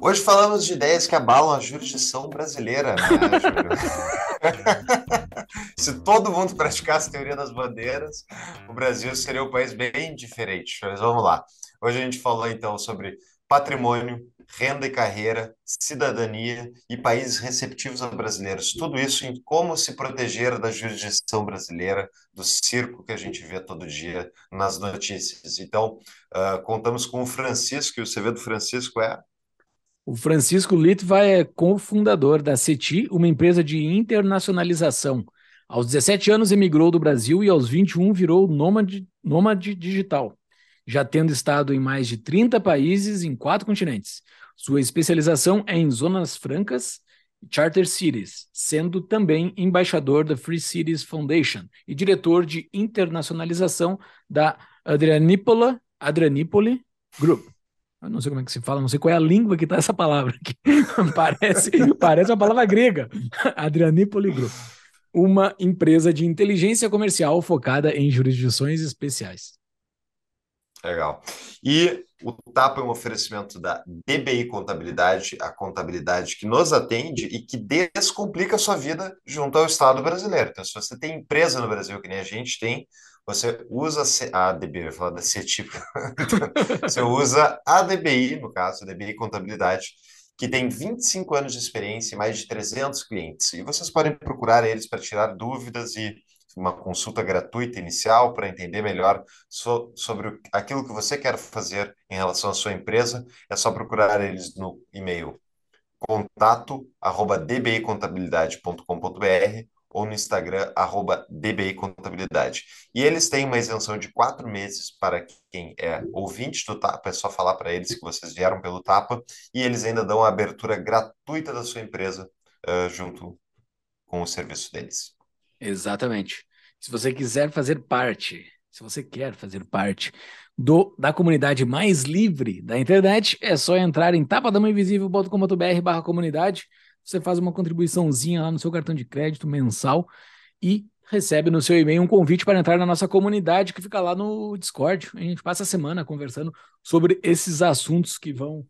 Hoje falamos de ideias que abalam a jurisdição brasileira, né, Se todo mundo praticasse a teoria das bandeiras, o Brasil seria um país bem diferente. Mas vamos lá. Hoje a gente falou então sobre patrimônio, renda e carreira, cidadania e países receptivos a brasileiros. Tudo isso em como se proteger da jurisdição brasileira, do circo que a gente vê todo dia nas notícias. Então, uh, contamos com o Francisco, e o CV do Francisco é. O Francisco Litva é cofundador da CETI, uma empresa de internacionalização. Aos 17 anos emigrou do Brasil e aos 21 virou nômade, nômade digital, já tendo estado em mais de 30 países em quatro continentes. Sua especialização é em zonas francas e charter cities, sendo também embaixador da Free Cities Foundation e diretor de internacionalização da Adrianipola, Group. Eu não sei como é que se fala, não sei qual é a língua que está essa palavra aqui. parece, parece uma palavra grega. Adrianipoli Group. Uma empresa de inteligência comercial focada em jurisdições especiais. Legal. E o TAPA é um oferecimento da DBI Contabilidade, a contabilidade que nos atende e que descomplica a sua vida junto ao Estado brasileiro. Então, se você tem empresa no Brasil, que nem a gente tem, você usa a DBI, eu ia falar da CETIP, você usa a DBI, no caso, a DBI Contabilidade, que tem 25 anos de experiência e mais de 300 clientes. E vocês podem procurar eles para tirar dúvidas e uma consulta gratuita inicial para entender melhor so, sobre aquilo que você quer fazer em relação à sua empresa, é só procurar eles no e-mail contato arroba dbicontabilidade.com.br ou no Instagram, arroba dbicontabilidade. E eles têm uma isenção de quatro meses para quem é ouvinte do Tapa, é só falar para eles que vocês vieram pelo Tapa, e eles ainda dão a abertura gratuita da sua empresa uh, junto com o serviço deles. Exatamente. Se você quiser fazer parte, se você quer fazer parte do, da comunidade mais livre da internet, é só entrar em tapadamainvisível.com.br barra comunidade. Você faz uma contribuiçãozinha lá no seu cartão de crédito mensal e recebe no seu e-mail um convite para entrar na nossa comunidade que fica lá no Discord. A gente passa a semana conversando sobre esses assuntos que vão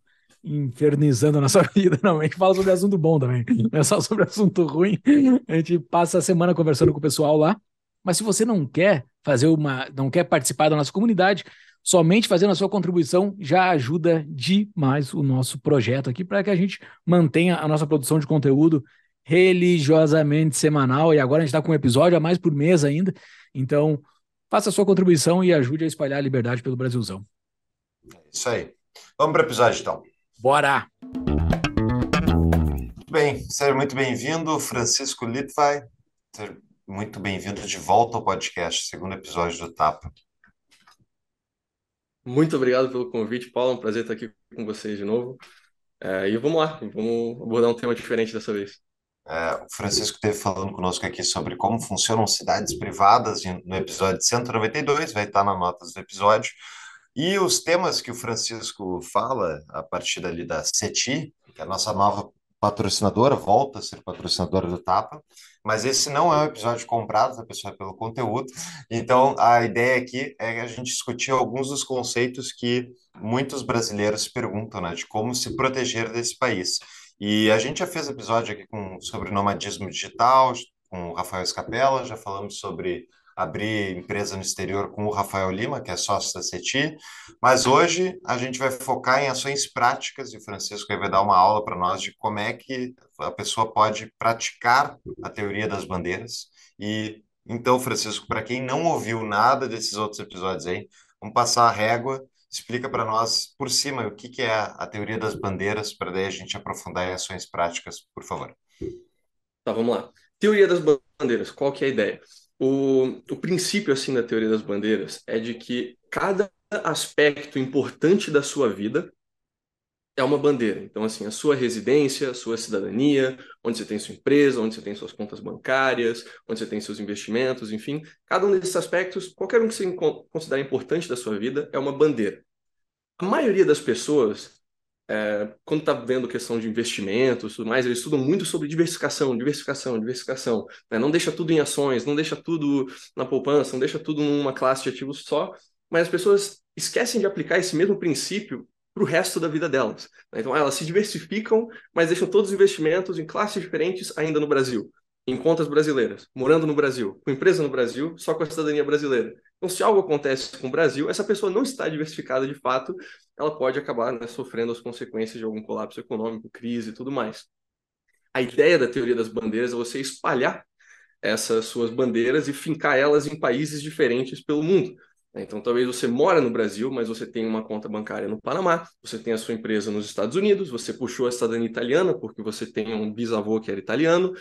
infernizando a nossa vida. Não, a gente fala sobre assunto bom também, não é só sobre assunto ruim. A gente passa a semana conversando com o pessoal lá. Mas se você não quer fazer uma, não quer participar da nossa comunidade, somente fazendo a sua contribuição já ajuda demais o nosso projeto aqui para que a gente mantenha a nossa produção de conteúdo religiosamente semanal. E agora a gente está com um episódio a mais por mês ainda. Então, faça a sua contribuição e ajude a espalhar a liberdade pelo Brasilzão. Isso aí. Vamos para o episódio então. Bora! Muito bem, seja muito bem-vindo, Francisco Litvai. Seja muito bem-vindo de volta ao podcast, segundo episódio do Tapa. Muito obrigado pelo convite, Paulo. É um prazer estar aqui com vocês de novo. É, e vamos lá, vamos abordar um tema diferente dessa vez. É, o Francisco esteve falando conosco aqui sobre como funcionam cidades privadas no episódio 192, vai estar na notas do episódio. E os temas que o Francisco fala a partir dali da CETI, que é a nossa nova patrocinadora, volta a ser patrocinadora do Tapa, mas esse não é um episódio comprado da pessoa pelo conteúdo. Então, a ideia aqui é a gente discutir alguns dos conceitos que muitos brasileiros perguntam, né, de como se proteger desse país. E a gente já fez episódio aqui com, sobre nomadismo digital, com o Rafael Escapella, já falamos sobre abrir empresa no exterior com o Rafael Lima, que é sócio da CETI, mas hoje a gente vai focar em ações práticas e o Francisco vai dar uma aula para nós de como é que a pessoa pode praticar a teoria das bandeiras. E então, Francisco, para quem não ouviu nada desses outros episódios aí, vamos passar a régua, explica para nós por cima o que, que é a teoria das bandeiras, para daí a gente aprofundar em ações práticas, por favor. Tá, vamos lá. Teoria das bandeiras, qual que é a ideia? O, o princípio assim da teoria das bandeiras é de que cada aspecto importante da sua vida é uma bandeira. Então, assim, a sua residência, a sua cidadania, onde você tem sua empresa, onde você tem suas contas bancárias, onde você tem seus investimentos, enfim, cada um desses aspectos, qualquer um que você considerar importante da sua vida, é uma bandeira. A maioria das pessoas, é, quando está vendo questão de investimentos, tudo mais, eles estudam muito sobre diversificação, diversificação, diversificação. Né? Não deixa tudo em ações, não deixa tudo na poupança, não deixa tudo numa classe de ativos só, mas as pessoas esquecem de aplicar esse mesmo princípio para o resto da vida delas. Né? Então, elas se diversificam, mas deixam todos os investimentos em classes diferentes ainda no Brasil, em contas brasileiras, morando no Brasil, com empresa no Brasil, só com a cidadania brasileira. Então, se algo acontece com o Brasil, essa pessoa não está diversificada de fato, ela pode acabar né, sofrendo as consequências de algum colapso econômico, crise e tudo mais. A ideia da teoria das bandeiras é você espalhar essas suas bandeiras e fincar elas em países diferentes pelo mundo. Né? Então, talvez você mora no Brasil, mas você tem uma conta bancária no Panamá, você tem a sua empresa nos Estados Unidos, você puxou a cidadania italiana porque você tem um bisavô que era italiano,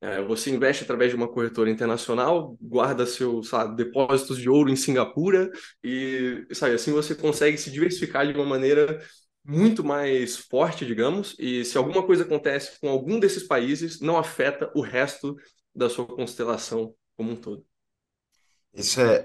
é, você investe através de uma corretora internacional, guarda seus depósitos de ouro em Singapura e sabe, assim você consegue se diversificar de uma maneira muito mais forte, digamos, e se alguma coisa acontece com algum desses países, não afeta o resto da sua constelação como um todo. Isso é,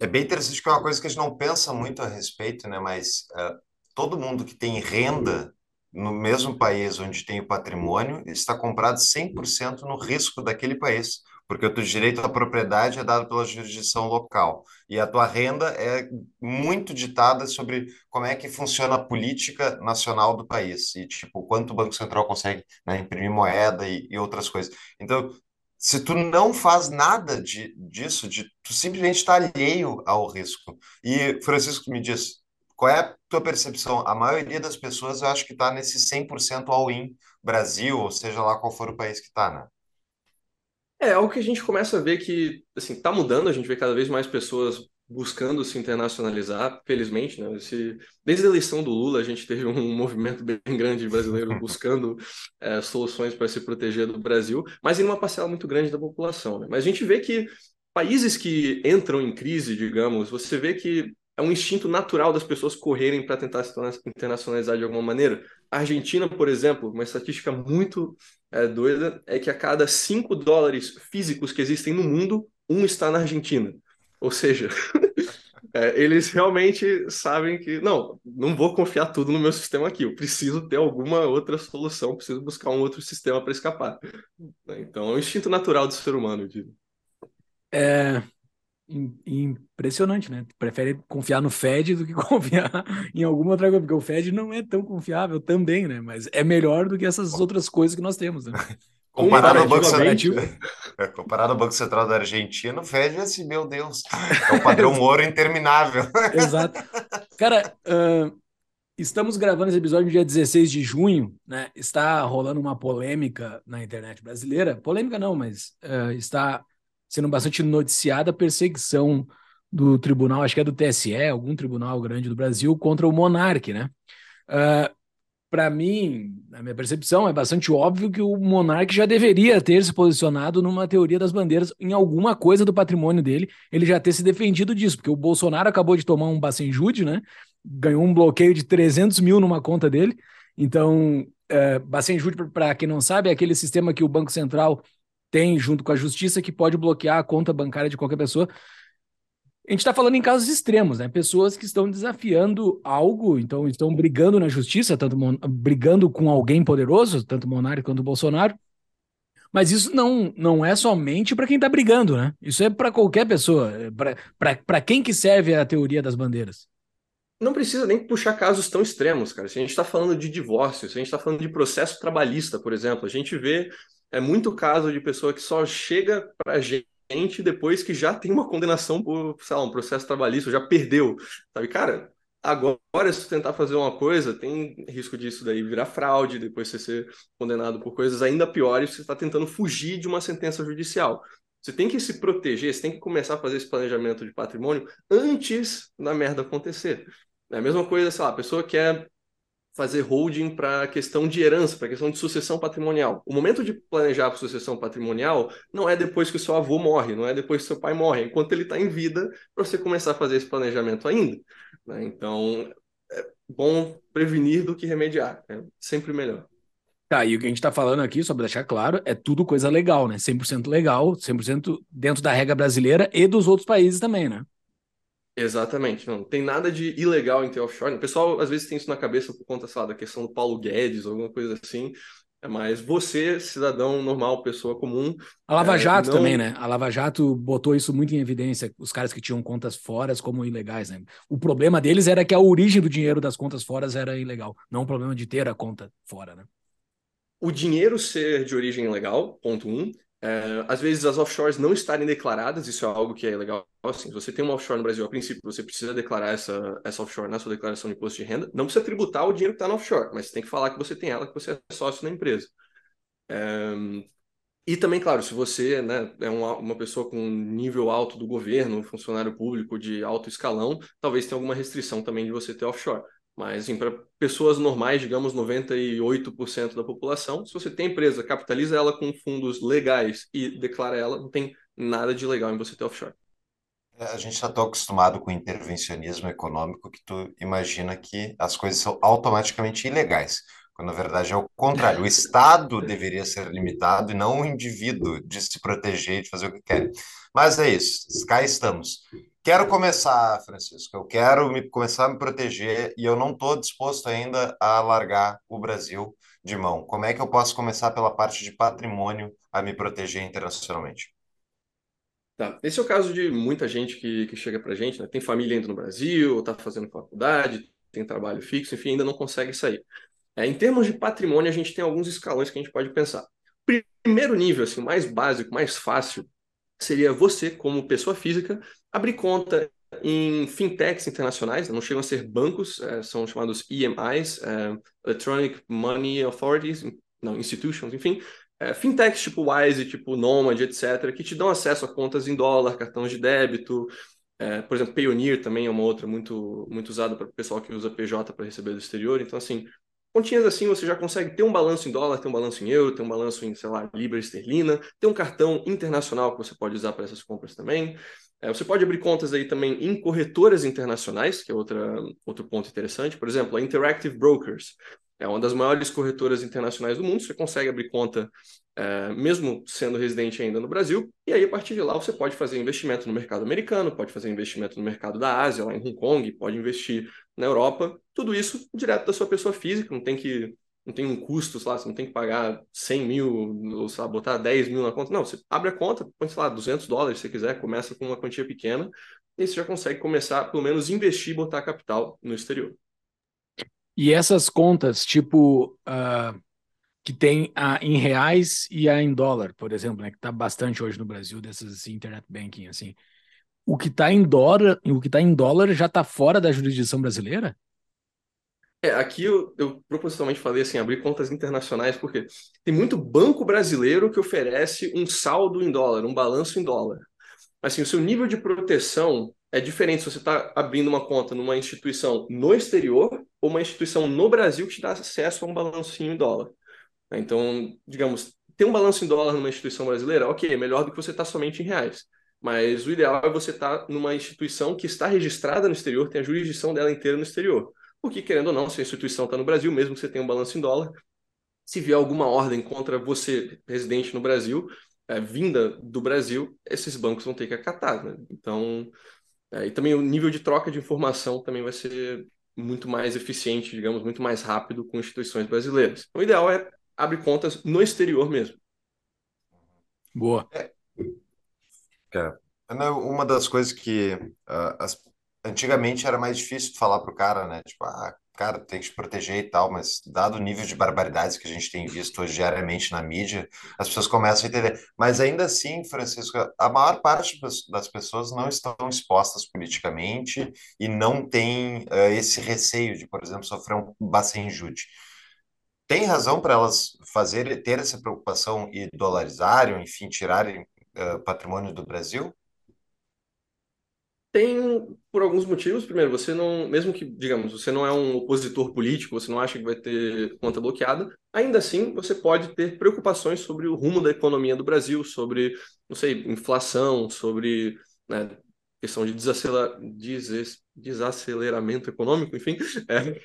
é bem interessante, que é uma coisa que a gente não pensa muito a respeito, né? Mas uh, todo mundo que tem renda no mesmo país onde tem o patrimônio está comprado 100% no risco daquele país, porque o teu direito à propriedade é dado pela jurisdição local e a tua renda é muito ditada sobre como é que funciona a política nacional do país e tipo quanto o Banco Central consegue né, imprimir moeda e, e outras coisas. Então se tu não faz nada de, disso, de, tu simplesmente está alheio ao risco. E, Francisco, me diz, qual é a tua percepção? A maioria das pessoas, eu acho que está nesse 100% all-in Brasil, ou seja lá qual for o país que está, né? É, algo que a gente começa a ver que, assim, está mudando, a gente vê cada vez mais pessoas buscando se internacionalizar, felizmente, né? Esse, desde a eleição do Lula, a gente teve um movimento bem grande de brasileiros buscando é, soluções para se proteger do Brasil, mas em uma parcela muito grande da população. Né? Mas a gente vê que países que entram em crise, digamos, você vê que é um instinto natural das pessoas correrem para tentar se internacionalizar de alguma maneira. A Argentina, por exemplo, uma estatística muito é, doida é que a cada 5 dólares físicos que existem no mundo, um está na Argentina. Ou seja, é, eles realmente sabem que, não, não vou confiar tudo no meu sistema aqui, eu preciso ter alguma outra solução, preciso buscar um outro sistema para escapar. Então, é um instinto natural do ser humano, digo. É impressionante, né? Prefere confiar no Fed do que confiar em alguma outra coisa, porque o Fed não é tão confiável também, né? Mas é melhor do que essas outras coisas que nós temos, né? Comparado ao, Banco Central, é, comparado ao Banco Central da Argentina, o Fed é assim, meu Deus, é um padrão ouro interminável. Exato. Cara, uh, estamos gravando esse episódio no dia 16 de junho, né? Está rolando uma polêmica na internet brasileira. Polêmica não, mas uh, está sendo bastante noticiada a perseguição do tribunal, acho que é do TSE, algum tribunal grande do Brasil, contra o Monarque, né? Uh, para mim, na minha percepção, é bastante óbvio que o monarca já deveria ter se posicionado numa teoria das bandeiras em alguma coisa do patrimônio dele, ele já ter se defendido disso, porque o Bolsonaro acabou de tomar um Bacenjude, né? Ganhou um bloqueio de 300 mil numa conta dele. Então, é, Bacenjude, para quem não sabe, é aquele sistema que o Banco Central tem junto com a Justiça que pode bloquear a conta bancária de qualquer pessoa a gente está falando em casos extremos, né? Pessoas que estão desafiando algo, então estão brigando na justiça, tanto brigando com alguém poderoso, tanto Monarque quanto Bolsonaro. Mas isso não, não é somente para quem está brigando, né? Isso é para qualquer pessoa, é para quem que serve a teoria das bandeiras. Não precisa nem puxar casos tão extremos, cara. Se a gente está falando de divórcio, se a gente está falando de processo trabalhista, por exemplo, a gente vê é muito caso de pessoa que só chega para a gente depois que já tem uma condenação por, sei lá, um processo trabalhista, já perdeu, sabe? Cara, agora se tentar fazer uma coisa, tem risco disso daí virar fraude, depois você ser condenado por coisas ainda piores, você está tentando fugir de uma sentença judicial. Você tem que se proteger, você tem que começar a fazer esse planejamento de patrimônio antes da merda acontecer. É a mesma coisa, sei lá, a pessoa quer fazer holding para a questão de herança, para a questão de sucessão patrimonial. O momento de planejar para sucessão patrimonial não é depois que o seu avô morre, não é depois que seu pai morre, é enquanto ele está em vida, para você começar a fazer esse planejamento ainda. Né? Então, é, bom prevenir do que remediar. É sempre melhor. Tá, e o que a gente está falando aqui, só para deixar claro, é tudo coisa legal, né? 100% legal, 100% dentro da regra brasileira e dos outros países também, né? Exatamente, não tem nada de ilegal em ter offshore. O pessoal às vezes tem isso na cabeça por conta, sei lá, da questão do Paulo Guedes ou alguma coisa assim. Mas você, cidadão normal, pessoa comum. A Lava Jato é, não... também, né? A Lava Jato botou isso muito em evidência, os caras que tinham contas fora como ilegais, né? O problema deles era que a origem do dinheiro das contas fora era ilegal, não o problema de ter a conta fora, né? O dinheiro ser de origem ilegal, ponto um. É, às vezes as offshores não estarem declaradas, isso é algo que é legal. Assim, se você tem uma offshore no Brasil, a princípio, você precisa declarar essa, essa offshore na sua declaração de imposto de renda. Não precisa tributar o dinheiro que está na offshore, mas tem que falar que você tem ela, que você é sócio na empresa. É, e também, claro, se você né, é uma, uma pessoa com nível alto do governo, funcionário público de alto escalão, talvez tenha alguma restrição também de você ter offshore. Mas, assim, para pessoas normais, digamos 98% da população, se você tem empresa, capitaliza ela com fundos legais e declara ela, não tem nada de legal em você ter offshore. É, a gente está tão acostumado com intervencionismo econômico que tu imagina que as coisas são automaticamente ilegais, quando na verdade é o contrário. O Estado deveria ser limitado e não o indivíduo de se proteger e de fazer o que quer. Mas é isso, cá estamos. Quero começar, Francisco. Eu quero me, começar a me proteger e eu não estou disposto ainda a largar o Brasil de mão. Como é que eu posso começar pela parte de patrimônio a me proteger internacionalmente? Tá. Esse é o caso de muita gente que, que chega para a gente, né? tem família ainda no Brasil, está fazendo faculdade, tem trabalho fixo, enfim, ainda não consegue sair. É, em termos de patrimônio, a gente tem alguns escalões que a gente pode pensar. Primeiro nível, assim, mais básico, mais fácil, seria você, como pessoa física, abrir conta em fintechs internacionais, não chegam a ser bancos, é, são chamados EMIs, é, Electronic Money Authorities, não, institutions, enfim, é, fintechs tipo Wise, tipo Nomad, etc., que te dão acesso a contas em dólar, cartões de débito, por exemplo, Payoneer também é uma outra muito, muito usada para o pessoal que usa PJ para receber do exterior, então assim, Continhas assim, você já consegue ter um balanço em dólar, ter um balanço em euro, ter um balanço em, sei lá, libra esterlina, ter um cartão internacional que você pode usar para essas compras também. É, você pode abrir contas aí também em corretoras internacionais, que é outra, outro ponto interessante. Por exemplo, a Interactive Brokers é uma das maiores corretoras internacionais do mundo. Você consegue abrir conta é, mesmo sendo residente ainda no Brasil, e aí a partir de lá você pode fazer investimento no mercado americano, pode fazer investimento no mercado da Ásia, lá em Hong Kong, pode investir na Europa, tudo isso direto da sua pessoa física, não tem que não tem um custo, lá, você não tem que pagar 100 mil, ou sei lá, botar 10 mil na conta. Não, você abre a conta, põe, sei lá, 200 dólares se você quiser, começa com uma quantia pequena, e você já consegue começar, pelo menos, investir e botar capital no exterior. E essas contas, tipo, uh, que tem a em reais e a em dólar, por exemplo, né, que está bastante hoje no Brasil, dessas assim, internet banking, assim, o que está em dólar, o que tá em dólar já está fora da jurisdição brasileira? É, aqui eu, eu propositalmente falei assim, abrir contas internacionais, porque tem muito banco brasileiro que oferece um saldo em dólar, um balanço em dólar. Assim, o seu nível de proteção é diferente se você está abrindo uma conta numa instituição no exterior ou uma instituição no Brasil que te dá acesso a um balancinho em dólar. Então, digamos, ter um balanço em dólar numa instituição brasileira, ok, é melhor do que você estar tá somente em reais. Mas o ideal é você estar tá numa instituição que está registrada no exterior, tem a jurisdição dela inteira no exterior. Porque, querendo ou não, se a instituição está no Brasil, mesmo que você tenha um balanço em dólar, se vier alguma ordem contra você, residente no Brasil, é, vinda do Brasil, esses bancos vão ter que acatar. Né? Então, é, e também o nível de troca de informação também vai ser muito mais eficiente, digamos, muito mais rápido com instituições brasileiras. O ideal é abrir contas no exterior mesmo. Boa. É, é uma das coisas que uh, as, antigamente era mais difícil falar para o cara, né? Tipo, ah, cara, tem que te proteger e tal, mas dado o nível de barbaridades que a gente tem visto hoje diariamente na mídia, as pessoas começam a entender. Mas ainda assim, Francisco, a maior parte das pessoas não estão expostas politicamente e não tem uh, esse receio de, por exemplo, sofrer um bacenjude. Tem razão para elas fazer ter essa preocupação e dolarizarem, enfim, tirarem uh, patrimônio do Brasil? Tem por alguns motivos. Primeiro, você não, mesmo que, digamos, você não é um opositor político, você não acha que vai ter conta bloqueada, ainda assim você pode ter preocupações sobre o rumo da economia do Brasil, sobre, não sei, inflação, sobre né, questão de desacelerar, desaceleramento econômico, enfim, é,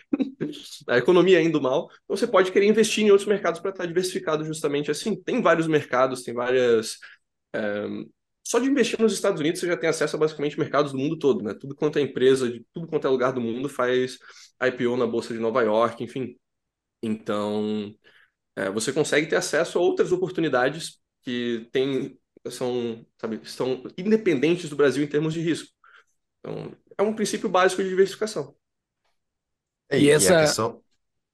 a economia indo mal, você pode querer investir em outros mercados para estar diversificado justamente assim. Tem vários mercados, tem várias. É, só de investir nos Estados Unidos você já tem acesso a basicamente mercados do mundo todo, né? Tudo quanto é empresa, de tudo quanto é lugar do mundo faz IPO na Bolsa de Nova York, enfim. Então, é, você consegue ter acesso a outras oportunidades que tem, são, sabe, estão independentes do Brasil em termos de risco. Então, é um princípio básico de diversificação. E, e essa, questão...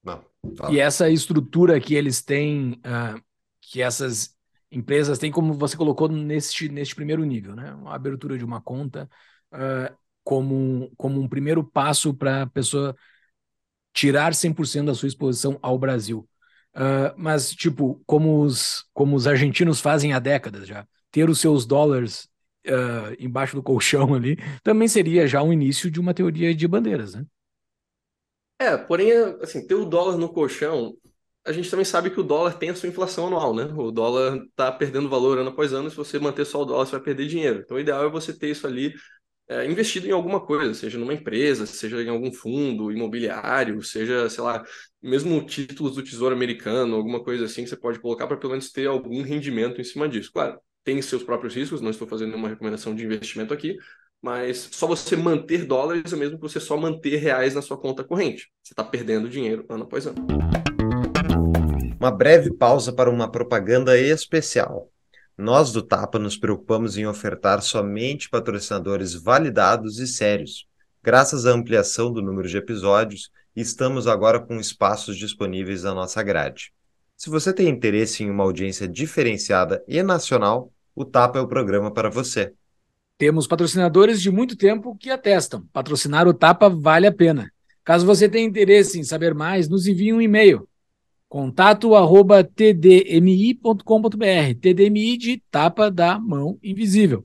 Não, e essa estrutura que eles têm, uh, que essas empresas têm, como você colocou neste, neste primeiro nível, né? Uma abertura de uma conta uh, como, como um primeiro passo para a pessoa tirar 100% da sua exposição ao Brasil. Uh, mas, tipo, como os, como os argentinos fazem há décadas já, ter os seus dólares uh, embaixo do colchão ali também seria já um início de uma teoria de bandeiras, né? É, porém, assim, ter o dólar no colchão, a gente também sabe que o dólar tem a sua inflação anual, né? O dólar tá perdendo valor ano após ano, se você manter só o dólar, você vai perder dinheiro. Então, o ideal é você ter isso ali é, investido em alguma coisa, seja numa empresa, seja em algum fundo imobiliário, seja, sei lá, mesmo títulos do Tesouro Americano, alguma coisa assim que você pode colocar para pelo menos ter algum rendimento em cima disso. Claro, tem seus próprios riscos, não estou fazendo nenhuma recomendação de investimento aqui, mas só você manter dólares é mesmo que você só manter reais na sua conta corrente. Você está perdendo dinheiro ano após ano. Uma breve pausa para uma propaganda especial. Nós do Tapa nos preocupamos em ofertar somente patrocinadores validados e sérios. Graças à ampliação do número de episódios, estamos agora com espaços disponíveis na nossa grade. Se você tem interesse em uma audiência diferenciada e nacional, o Tapa é o programa para você. Temos patrocinadores de muito tempo que atestam. Patrocinar o Tapa vale a pena. Caso você tenha interesse em saber mais, nos envie um e-mail Contato arroba tdmi.com.br. TDMI de tapa da mão invisível.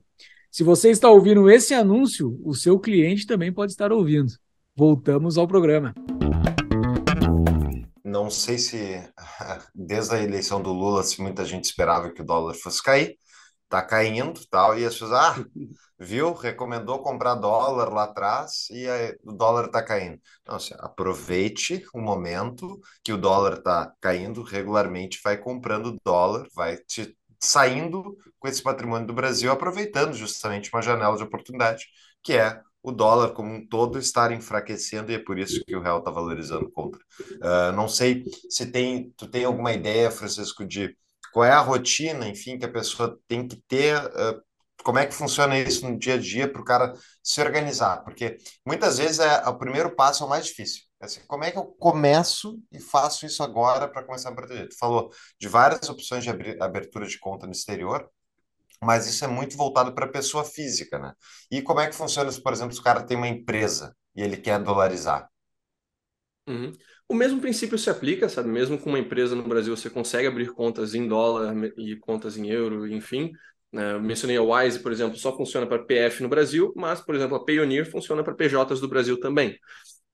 Se você está ouvindo esse anúncio, o seu cliente também pode estar ouvindo. Voltamos ao programa. Não sei se desde a eleição do Lula se muita gente esperava que o dólar fosse cair. Está caindo, tal, e as pessoas, ah, viu? Recomendou comprar dólar lá atrás e aí, o dólar está caindo. Não, assim, aproveite o momento que o dólar está caindo regularmente, vai comprando dólar, vai te saindo com esse patrimônio do Brasil, aproveitando justamente uma janela de oportunidade, que é o dólar como um todo estar enfraquecendo e é por isso que o real está valorizando contra. Uh, não sei se tem, tu tem alguma ideia, Francisco, de qual é a rotina, enfim, que a pessoa tem que ter uh, como é que funciona isso no dia a dia para o cara se organizar? Porque muitas vezes é, o primeiro passo é o mais difícil. É assim, como é que eu começo e faço isso agora para começar a proteger? Tu falou de várias opções de abertura de conta no exterior, mas isso é muito voltado para a pessoa física, né? E como é que funciona, se, por exemplo, se o cara tem uma empresa e ele quer dolarizar? Uhum. O mesmo princípio se aplica, sabe? Mesmo com uma empresa no Brasil, você consegue abrir contas em dólar e contas em euro, enfim. Né? Eu mencionei a Wise, por exemplo, só funciona para PF no Brasil, mas, por exemplo, a Payoneer funciona para PJs do Brasil também.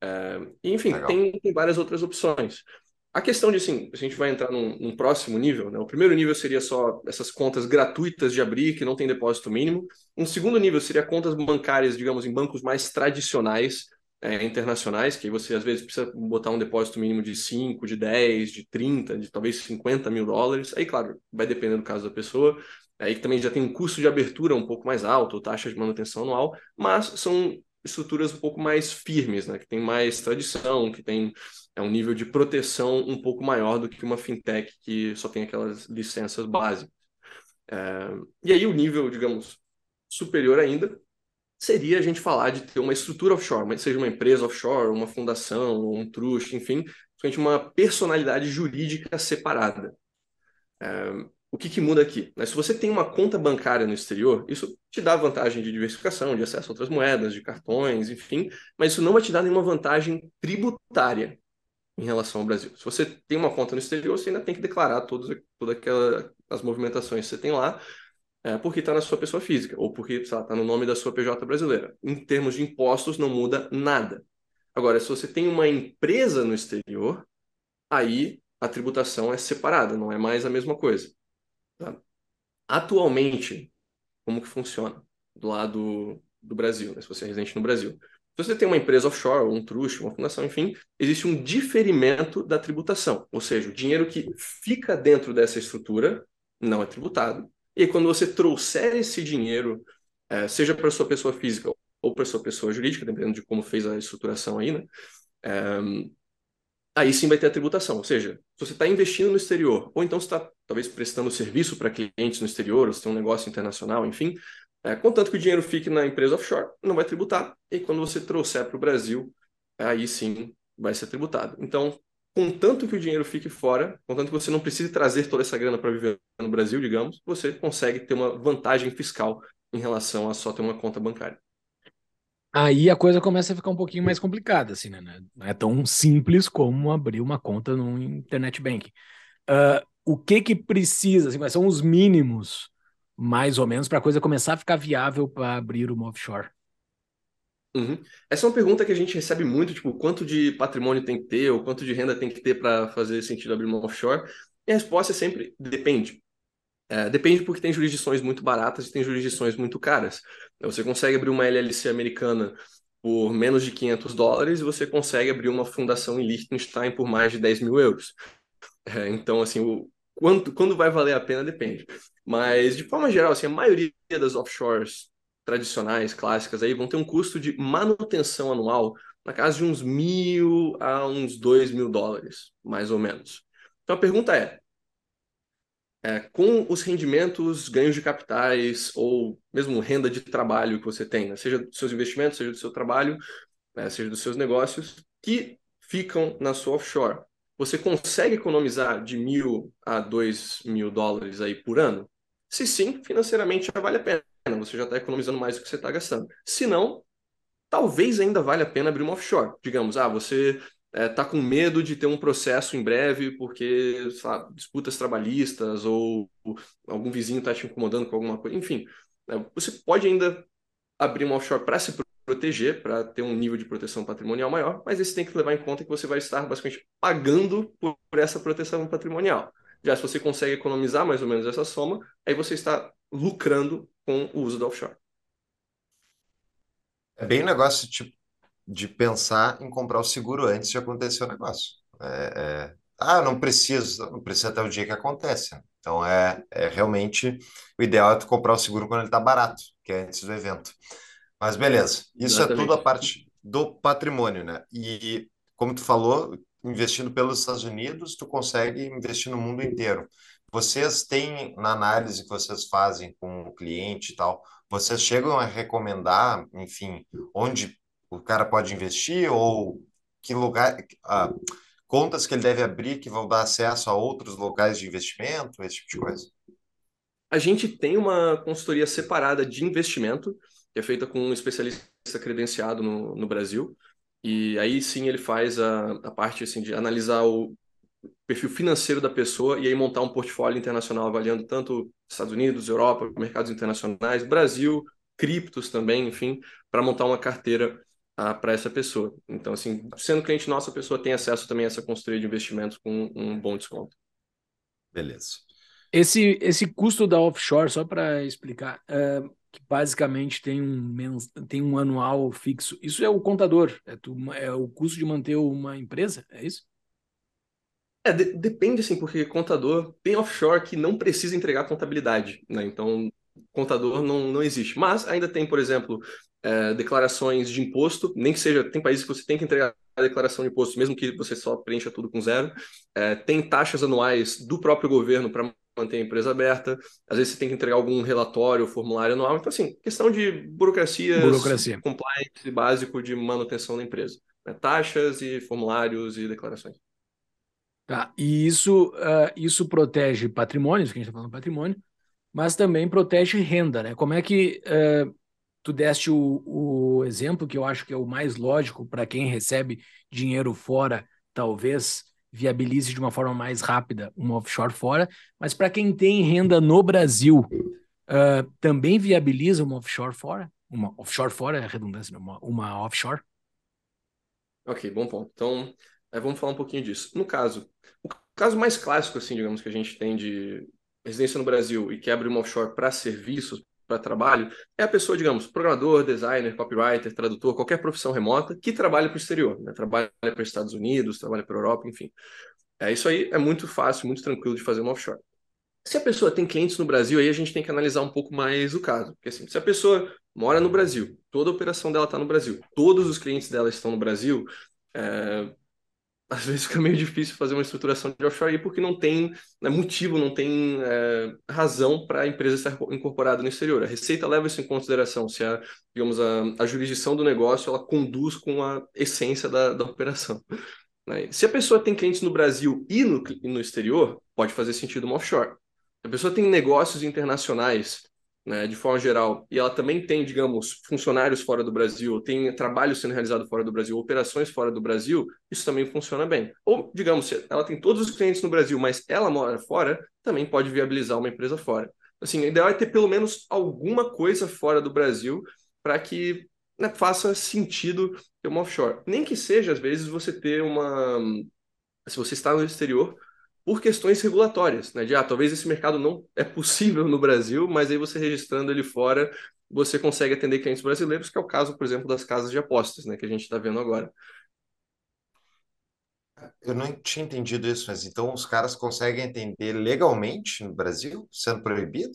É, enfim, tem, tem, várias outras opções. A questão de, assim, a gente vai entrar num, num, próximo nível, né? O primeiro nível seria só essas contas gratuitas de abrir, que não tem depósito mínimo. Um segundo nível seria contas bancárias, digamos, em bancos mais tradicionais, é, internacionais, que aí você às vezes precisa botar um depósito mínimo de 5, de 10, de 30, de talvez 50 mil dólares. Aí, claro, vai depender do caso da pessoa aí também já tem um custo de abertura um pouco mais alto, taxa de manutenção anual, mas são estruturas um pouco mais firmes, né, que tem mais tradição, que tem é um nível de proteção um pouco maior do que uma fintech que só tem aquelas licenças básicas. É, e aí o nível, digamos, superior ainda seria a gente falar de ter uma estrutura offshore, seja uma empresa offshore, uma fundação, um trust, enfim, uma personalidade jurídica separada. É, o que, que muda aqui? Né? Se você tem uma conta bancária no exterior, isso te dá vantagem de diversificação, de acesso a outras moedas, de cartões, enfim, mas isso não vai te dar nenhuma vantagem tributária em relação ao Brasil. Se você tem uma conta no exterior, você ainda tem que declarar todas, aquelas as movimentações que você tem lá, é, porque está na sua pessoa física, ou porque está no nome da sua PJ brasileira. Em termos de impostos, não muda nada. Agora, se você tem uma empresa no exterior, aí a tributação é separada, não é mais a mesma coisa. Tá? Atualmente, como que funciona do lado do Brasil, né? se você é residente no Brasil? Se você tem uma empresa offshore, um trust, uma fundação, enfim, existe um diferimento da tributação. Ou seja, o dinheiro que fica dentro dessa estrutura não é tributado. E quando você trouxer esse dinheiro, é, seja para sua pessoa física ou para sua pessoa jurídica, dependendo de como fez a estruturação aí, né? É, aí sim vai ter a tributação. Ou seja, se você está investindo no exterior, ou então está talvez prestando serviço para clientes no exterior, ou você tem um negócio internacional, enfim, é, contanto que o dinheiro fique na empresa offshore, não vai tributar. E quando você trouxer para o Brasil, aí sim vai ser tributado. Então, contanto que o dinheiro fique fora, contanto que você não precise trazer toda essa grana para viver no Brasil, digamos, você consegue ter uma vantagem fiscal em relação a só ter uma conta bancária. Aí a coisa começa a ficar um pouquinho mais complicada, assim, né? Não é tão simples como abrir uma conta no internet banking. Uh, o que que precisa, assim, quais são os mínimos, mais ou menos, para a coisa começar a ficar viável para abrir uma offshore? Uhum. Essa é uma pergunta que a gente recebe muito, tipo, quanto de patrimônio tem que ter, ou quanto de renda tem que ter para fazer sentido abrir uma offshore? E a resposta é sempre depende. É, depende porque tem jurisdições muito baratas e tem jurisdições muito caras. Você consegue abrir uma LLC americana por menos de 500 dólares e você consegue abrir uma fundação em Liechtenstein por mais de 10 mil euros. É, então, assim, o, quanto, quando vai valer a pena depende. Mas, de forma geral, assim, a maioria das offshores tradicionais, clássicas, aí vão ter um custo de manutenção anual na casa de uns mil a uns dois mil dólares, mais ou menos. Então, a pergunta é, é, com os rendimentos, ganhos de capitais ou mesmo renda de trabalho que você tem, né? seja dos seus investimentos, seja do seu trabalho, né? seja dos seus negócios, que ficam na sua offshore. Você consegue economizar de mil a dois mil dólares aí por ano? Se sim, financeiramente já vale a pena. Você já está economizando mais do que você está gastando. Se não, talvez ainda valha a pena abrir uma offshore. Digamos, ah, você está é, tá com medo de ter um processo em breve porque sabe, disputas trabalhistas ou algum vizinho está te incomodando com alguma coisa, enfim, é, você pode ainda abrir uma offshore para se proteger, para ter um nível de proteção patrimonial maior, mas esse tem que levar em conta que você vai estar basicamente pagando por essa proteção patrimonial. Já se você consegue economizar mais ou menos essa soma, aí você está lucrando com o uso da offshore. É bem negócio tipo de pensar em comprar o seguro antes de acontecer o negócio. É, é, ah, não preciso, não precisa até o dia que acontece. Então é, é realmente o ideal é tu comprar o seguro quando ele está barato, que é antes do evento. Mas beleza, isso Exatamente. é tudo a parte do patrimônio, né? E como tu falou, investindo pelos Estados Unidos, tu consegue investir no mundo inteiro. Vocês têm, na análise que vocês fazem com o cliente e tal, vocês chegam a recomendar, enfim, onde o cara pode investir ou que lugar, ah, contas que ele deve abrir que vão dar acesso a outros locais de investimento, esse tipo de coisa? A gente tem uma consultoria separada de investimento, que é feita com um especialista credenciado no, no Brasil, e aí sim ele faz a, a parte assim, de analisar o perfil financeiro da pessoa e aí montar um portfólio internacional avaliando tanto Estados Unidos, Europa, mercados internacionais, Brasil, criptos também, enfim, para montar uma carteira para essa pessoa. Então, assim, sendo cliente nosso, a pessoa tem acesso também a essa consultoria de investimentos com um bom desconto. Beleza. Esse, esse custo da offshore, só para explicar, é, que basicamente tem um, tem um anual fixo. Isso é o contador, é, tu, é o custo de manter uma empresa, é isso? É, de, depende, assim, porque contador tem offshore que não precisa entregar contabilidade, né? Então, contador não, não existe. Mas ainda tem, por exemplo, é, declarações de imposto, nem que seja, tem países que você tem que entregar a declaração de imposto, mesmo que você só preencha tudo com zero. É, tem taxas anuais do próprio governo para manter a empresa aberta. Às vezes você tem que entregar algum relatório, formulário anual. Então, assim, questão de burocracia, burocracia. compliance básico de manutenção da empresa. Né? Taxas e formulários e declarações. Tá, e isso, uh, isso protege patrimônios, que a gente está falando patrimônio, mas também protege renda, né? Como é que uh, tu deste o, o exemplo que eu acho que é o mais lógico para quem recebe dinheiro fora, talvez viabilize de uma forma mais rápida uma offshore fora, mas para quem tem renda no Brasil, uh, também viabiliza uma offshore fora? Uma offshore fora é redundância, uma, uma offshore? Ok, bom ponto. Então, é, vamos falar um pouquinho disso. No caso, o caso mais clássico, assim, digamos, que a gente tem de residência no Brasil e que abre uma offshore para serviços, para trabalho é a pessoa, digamos, programador, designer, copywriter, tradutor, qualquer profissão remota que trabalha para o exterior, né? trabalha para os Estados Unidos, trabalha para a Europa, enfim. É, isso aí é muito fácil, muito tranquilo de fazer uma offshore. Se a pessoa tem clientes no Brasil, aí a gente tem que analisar um pouco mais o caso. Porque assim, se a pessoa mora no Brasil, toda a operação dela está no Brasil, todos os clientes dela estão no Brasil, é, às vezes fica meio difícil fazer uma estruturação de offshore porque não tem né, motivo, não tem é, razão para a empresa estar incorporada no exterior. A Receita leva isso em consideração, se a, digamos, a, a jurisdição do negócio ela conduz com a essência da, da operação. Né? Se a pessoa tem clientes no Brasil e no, e no exterior, pode fazer sentido uma offshore. Se a pessoa tem negócios internacionais né, de forma geral, e ela também tem, digamos, funcionários fora do Brasil, tem trabalho sendo realizado fora do Brasil, operações fora do Brasil, isso também funciona bem. Ou, digamos, ela tem todos os clientes no Brasil, mas ela mora fora, também pode viabilizar uma empresa fora. Assim, o ideal é ter pelo menos alguma coisa fora do Brasil para que né, faça sentido ter uma offshore. Nem que seja, às vezes, você ter uma. Se você está no exterior, por questões regulatórias, né? De ah, talvez esse mercado não é possível no Brasil, mas aí você registrando ele fora, você consegue atender clientes brasileiros, que é o caso, por exemplo, das casas de apostas, né? Que a gente está vendo agora. Eu não tinha entendido isso, mas então os caras conseguem atender legalmente no Brasil, sendo proibido?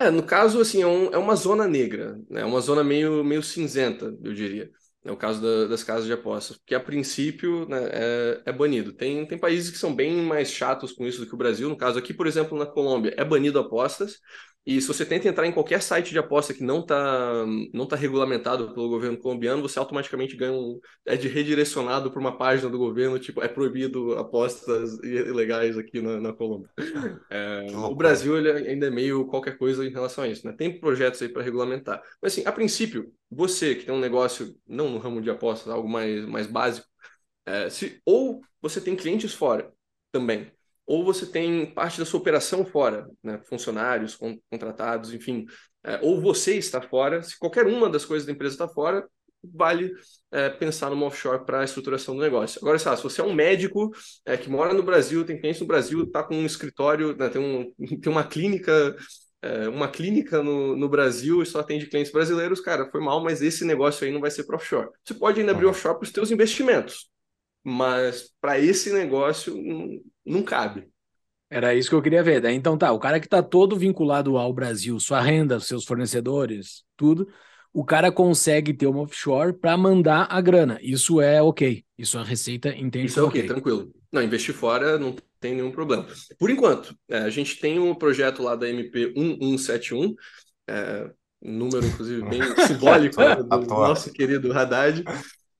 É, no caso, assim, é, um, é uma zona negra, né? É uma zona meio, meio cinzenta, eu diria. É o caso da, das casas de apostas, que a princípio né, é, é, banido. Tem, tem países que são bem mais chatos com isso do que o Brasil. No caso aqui, por exemplo, na Colômbia, é banido apostas. E se você tenta entrar em qualquer site de aposta que não está não tá regulamentado pelo governo colombiano, você automaticamente ganha um. é de redirecionado para uma página do governo, tipo, é proibido apostas ilegais aqui na, na Colômbia. É, o Brasil ele ainda é meio qualquer coisa em relação a isso, né? Tem projetos aí para regulamentar. Mas assim, a princípio, você que tem um negócio, não no ramo de apostas, algo mais, mais básico, é, se, ou você tem clientes fora também ou você tem parte da sua operação fora, né? funcionários, con contratados, enfim, é, ou você está fora, se qualquer uma das coisas da empresa está fora, vale é, pensar numa offshore para a estruturação do negócio. Agora, se você é um médico é, que mora no Brasil, tem clientes no Brasil, está com um escritório, né? tem, um, tem uma clínica é, uma clínica no, no Brasil e só atende clientes brasileiros, cara, foi mal, mas esse negócio aí não vai ser para offshore. Você pode ainda abrir offshore para os seus investimentos, mas para esse negócio não, não cabe. Era isso que eu queria ver. Né? Então tá, o cara que está todo vinculado ao Brasil, sua renda, seus fornecedores, tudo, o cara consegue ter uma offshore para mandar a grana. Isso é ok. Isso a Receita entende. Isso é ok, okay, tranquilo. Não, investir fora não tem nenhum problema. Por enquanto, é, a gente tem um projeto lá da MP 1171, é, um número, inclusive, bem simbólico do nosso querido Haddad,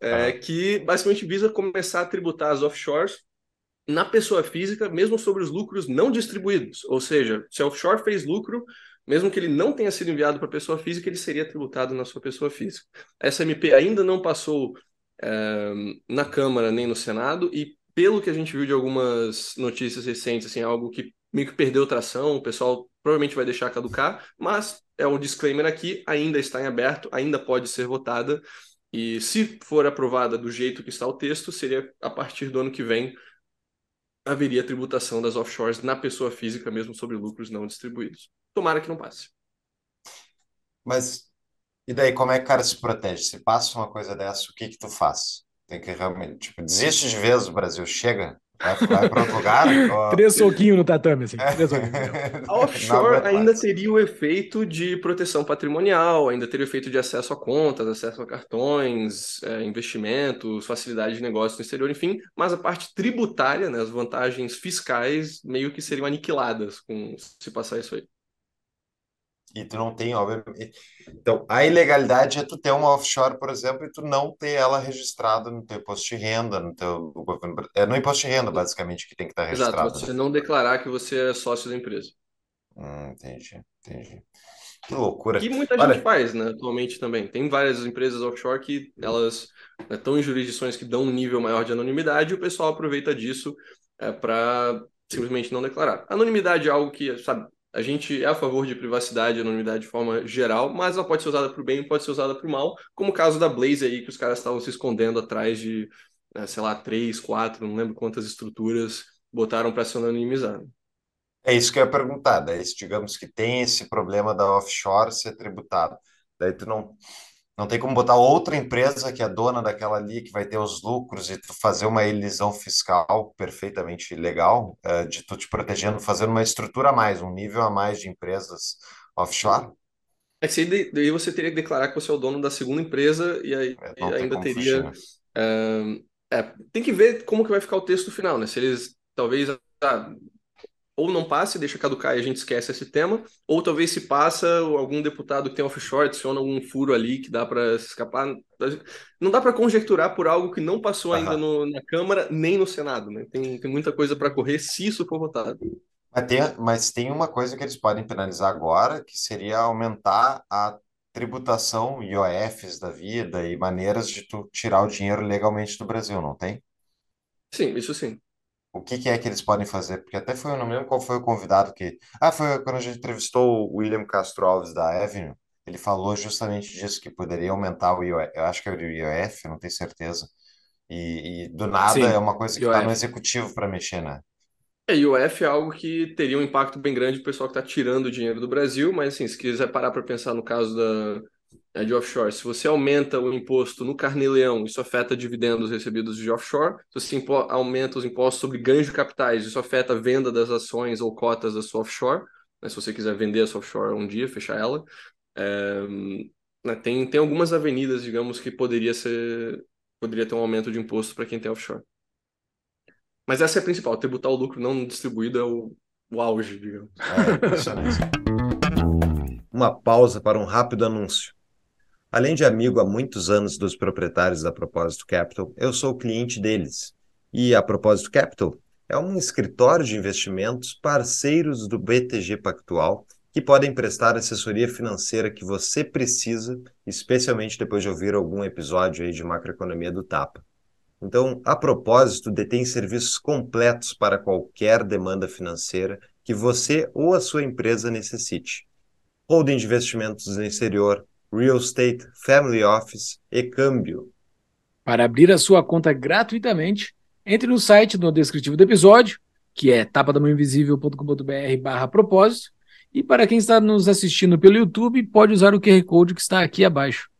é, que basicamente visa começar a tributar as offshores na pessoa física, mesmo sobre os lucros não distribuídos. Ou seja, se a offshore fez lucro, mesmo que ele não tenha sido enviado para a pessoa física, ele seria tributado na sua pessoa física. Essa MP ainda não passou é, na Câmara nem no Senado, e pelo que a gente viu de algumas notícias recentes, assim, é algo que meio que perdeu tração, o pessoal provavelmente vai deixar caducar, mas é um disclaimer aqui, ainda está em aberto, ainda pode ser votada, e se for aprovada do jeito que está o texto, seria a partir do ano que vem haveria tributação das offshores na pessoa física, mesmo sobre lucros não distribuídos. Tomara que não passe. Mas e daí, como é que o cara se protege? Se passa uma coisa dessa, o que que tu faz? Tem que realmente, tipo, desiste de vez, o Brasil chega, Vai, vai para outro lugar? Três soquinhos no tatame, assim. Três A offshore ainda teria o efeito de proteção patrimonial, ainda teria o efeito de acesso a contas, acesso a cartões, é, investimentos, facilidade de negócio no exterior, enfim, mas a parte tributária, né, as vantagens fiscais, meio que seriam aniquiladas com se passar isso aí. E tu não tem, obviamente. Então, a ilegalidade é tu ter uma offshore, por exemplo, e tu não ter ela registrada no teu imposto de renda, no teu no governo. É no imposto de renda, basicamente, que tem que estar registrado. Exato, você não declarar que você é sócio da empresa. Hum, entendi, entendi. Que loucura. Que muita Olha... gente faz, né, atualmente também. Tem várias empresas offshore que elas né, estão em jurisdições que dão um nível maior de anonimidade e o pessoal aproveita disso é, para simplesmente não declarar. Anonimidade é algo que, sabe, a gente é a favor de privacidade e anonimidade de forma geral, mas ela pode ser usada para o bem pode ser usada para o mal, como o caso da Blaze aí, que os caras estavam se escondendo atrás de, né, sei lá, três, quatro, não lembro quantas estruturas botaram para ser anonimizado. É isso que eu ia perguntar. Daí, digamos que tem esse problema da offshore ser tributado. Daí tu não, não tem como botar outra empresa que é dona daquela ali, que vai ter os lucros, e tu fazer uma elisão fiscal perfeitamente legal, eh, de tu te protegendo, fazendo uma estrutura a mais, um nível a mais de empresas offshore. É que você, daí você teria que declarar que você é o dono da segunda empresa e aí É, e ainda teria. ahn, é, tem que ver como que vai ficar o texto final, né? Se eles talvez ah, ou não passe, deixa caducar e a gente esquece esse tema, ou talvez se passa, algum deputado que tem offshore adiciona algum furo ali que dá para se escapar. Não dá para conjecturar por algo que não passou ainda no- na Câmara nem no Senado, né? Tem, tem muita coisa para correr se isso for votado. Mas tem, mas tem uma coisa que eles podem penalizar agora, que seria aumentar a tributação, IOFs da vida e maneiras de tu tirar o dinheiro legalmente do Brasil, não tem? Sim, isso sim. O que que é que eles podem fazer? Porque até foi, eu não lembro qual foi o convidado que... Ah, foi quando a gente entrevistou o William Castro Alves da Avenue, ele falou justamente disso, que poderia aumentar o IOF, eu acho que era o IOF, não tenho certeza. E, e do nada é Sim, uma coisa que está no IOF. executivo para mexer, né? É, e o F é algo que teria um impacto bem grande pro pessoal que está tirando o dinheiro do Brasil, mas assim, se quiser parar para pensar no caso da, é, de offshore, se você aumenta o imposto no carnê-leão, isso afeta dividendos recebidos de offshore, se você aumenta os impostos sobre ganhos de capitais, isso afeta a venda das ações ou cotas da sua offshore, né, se você quiser vender a sua offshore um dia, fechar ela. É, né, tem, tem algumas avenidas, digamos, que poderia ser, poderia ter um aumento de imposto para quem tem offshore. Mas essa é a principal, tributar o lucro não distribuído é o, o auge, digamos. É. Uma pausa para um rápido anúncio. Além de amigo há muitos anos dos proprietários da Propósito Capital, eu sou cliente deles. E a Propósito Capital é um escritório de investimentos parceiros do BTG Pactual que podem prestar a assessoria financeira que você precisa, especialmente depois de ouvir algum episódio aí de macroeconomia do Tapa. Então, a propósito, detém serviços completos para qualquer demanda financeira que você ou a sua empresa necessite. Holding de investimentos no exterior, real estate, family office e câmbio. Para abrir a sua conta gratuitamente, entre no site no descritivo do episódio, que é tapadamãoinvisível.com.br barra propósito, e para quem está nos assistindo pelo YouTube, pode usar o QR Code que está aqui abaixo.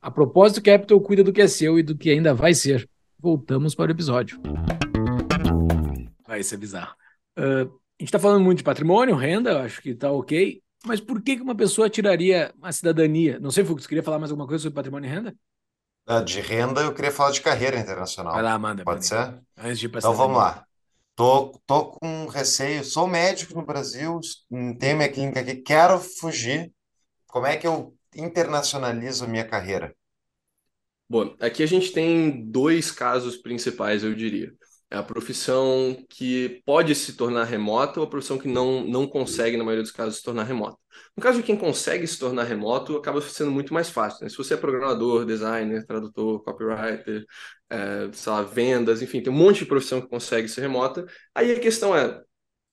A Propósito Capital cuida do que é seu e do que ainda vai ser. Voltamos para o episódio. Vai ser bizarro. Uh, a gente está falando muito de patrimônio, renda, acho que está ok. Mas por que que uma pessoa tiraria a cidadania? Não sei, Fux, você queria falar mais alguma coisa sobre patrimônio e renda? Ah, De renda, eu queria falar de carreira internacional. Vai lá, manda. Pode ser? Antes de Então vamos lá. Tô, tô com receio, sou médico no Brasil, tenho minha clínica aqui, quero fugir. Como é que eu internacionalizo a minha carreira? Bom, aqui a gente tem dois casos principais, eu diria. É a profissão que pode se tornar remota ou a profissão que não, não consegue, na maioria dos casos, se tornar remota. No caso de quem consegue se tornar remoto, acaba sendo muito mais fácil. né? Se você é programador, designer, tradutor, copywriter, é, sei lá, vendas, enfim, tem um monte de profissão que consegue ser remota. Aí a questão é,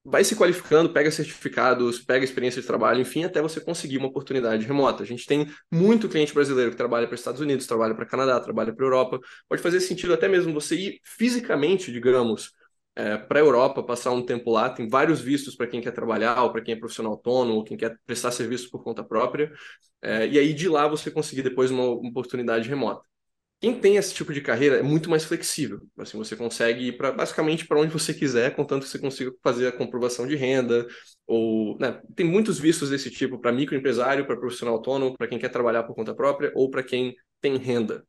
vai se qualificando, pega certificados, pega experiência de trabalho, enfim, até você conseguir uma oportunidade remota. A gente tem muito cliente brasileiro que trabalha para Estados Unidos, trabalha para Canadá, trabalha para Europa. Pode fazer sentido até mesmo você ir fisicamente, digamos, é, para a Europa, passar um tempo lá. Tem vários vistos para quem quer trabalhar, ou para quem é profissional autônomo, ou quem quer prestar serviço por conta própria. É, e aí de lá você conseguir depois uma, uma oportunidade remota. Quem tem esse tipo de carreira é muito mais flexível. Assim, você consegue ir para basicamente para onde você quiser, contanto que você consiga fazer a comprovação de renda ou, né, tem muitos vistos desse tipo para microempresário, para profissional autônomo, para quem quer trabalhar por conta própria ou para quem tem renda.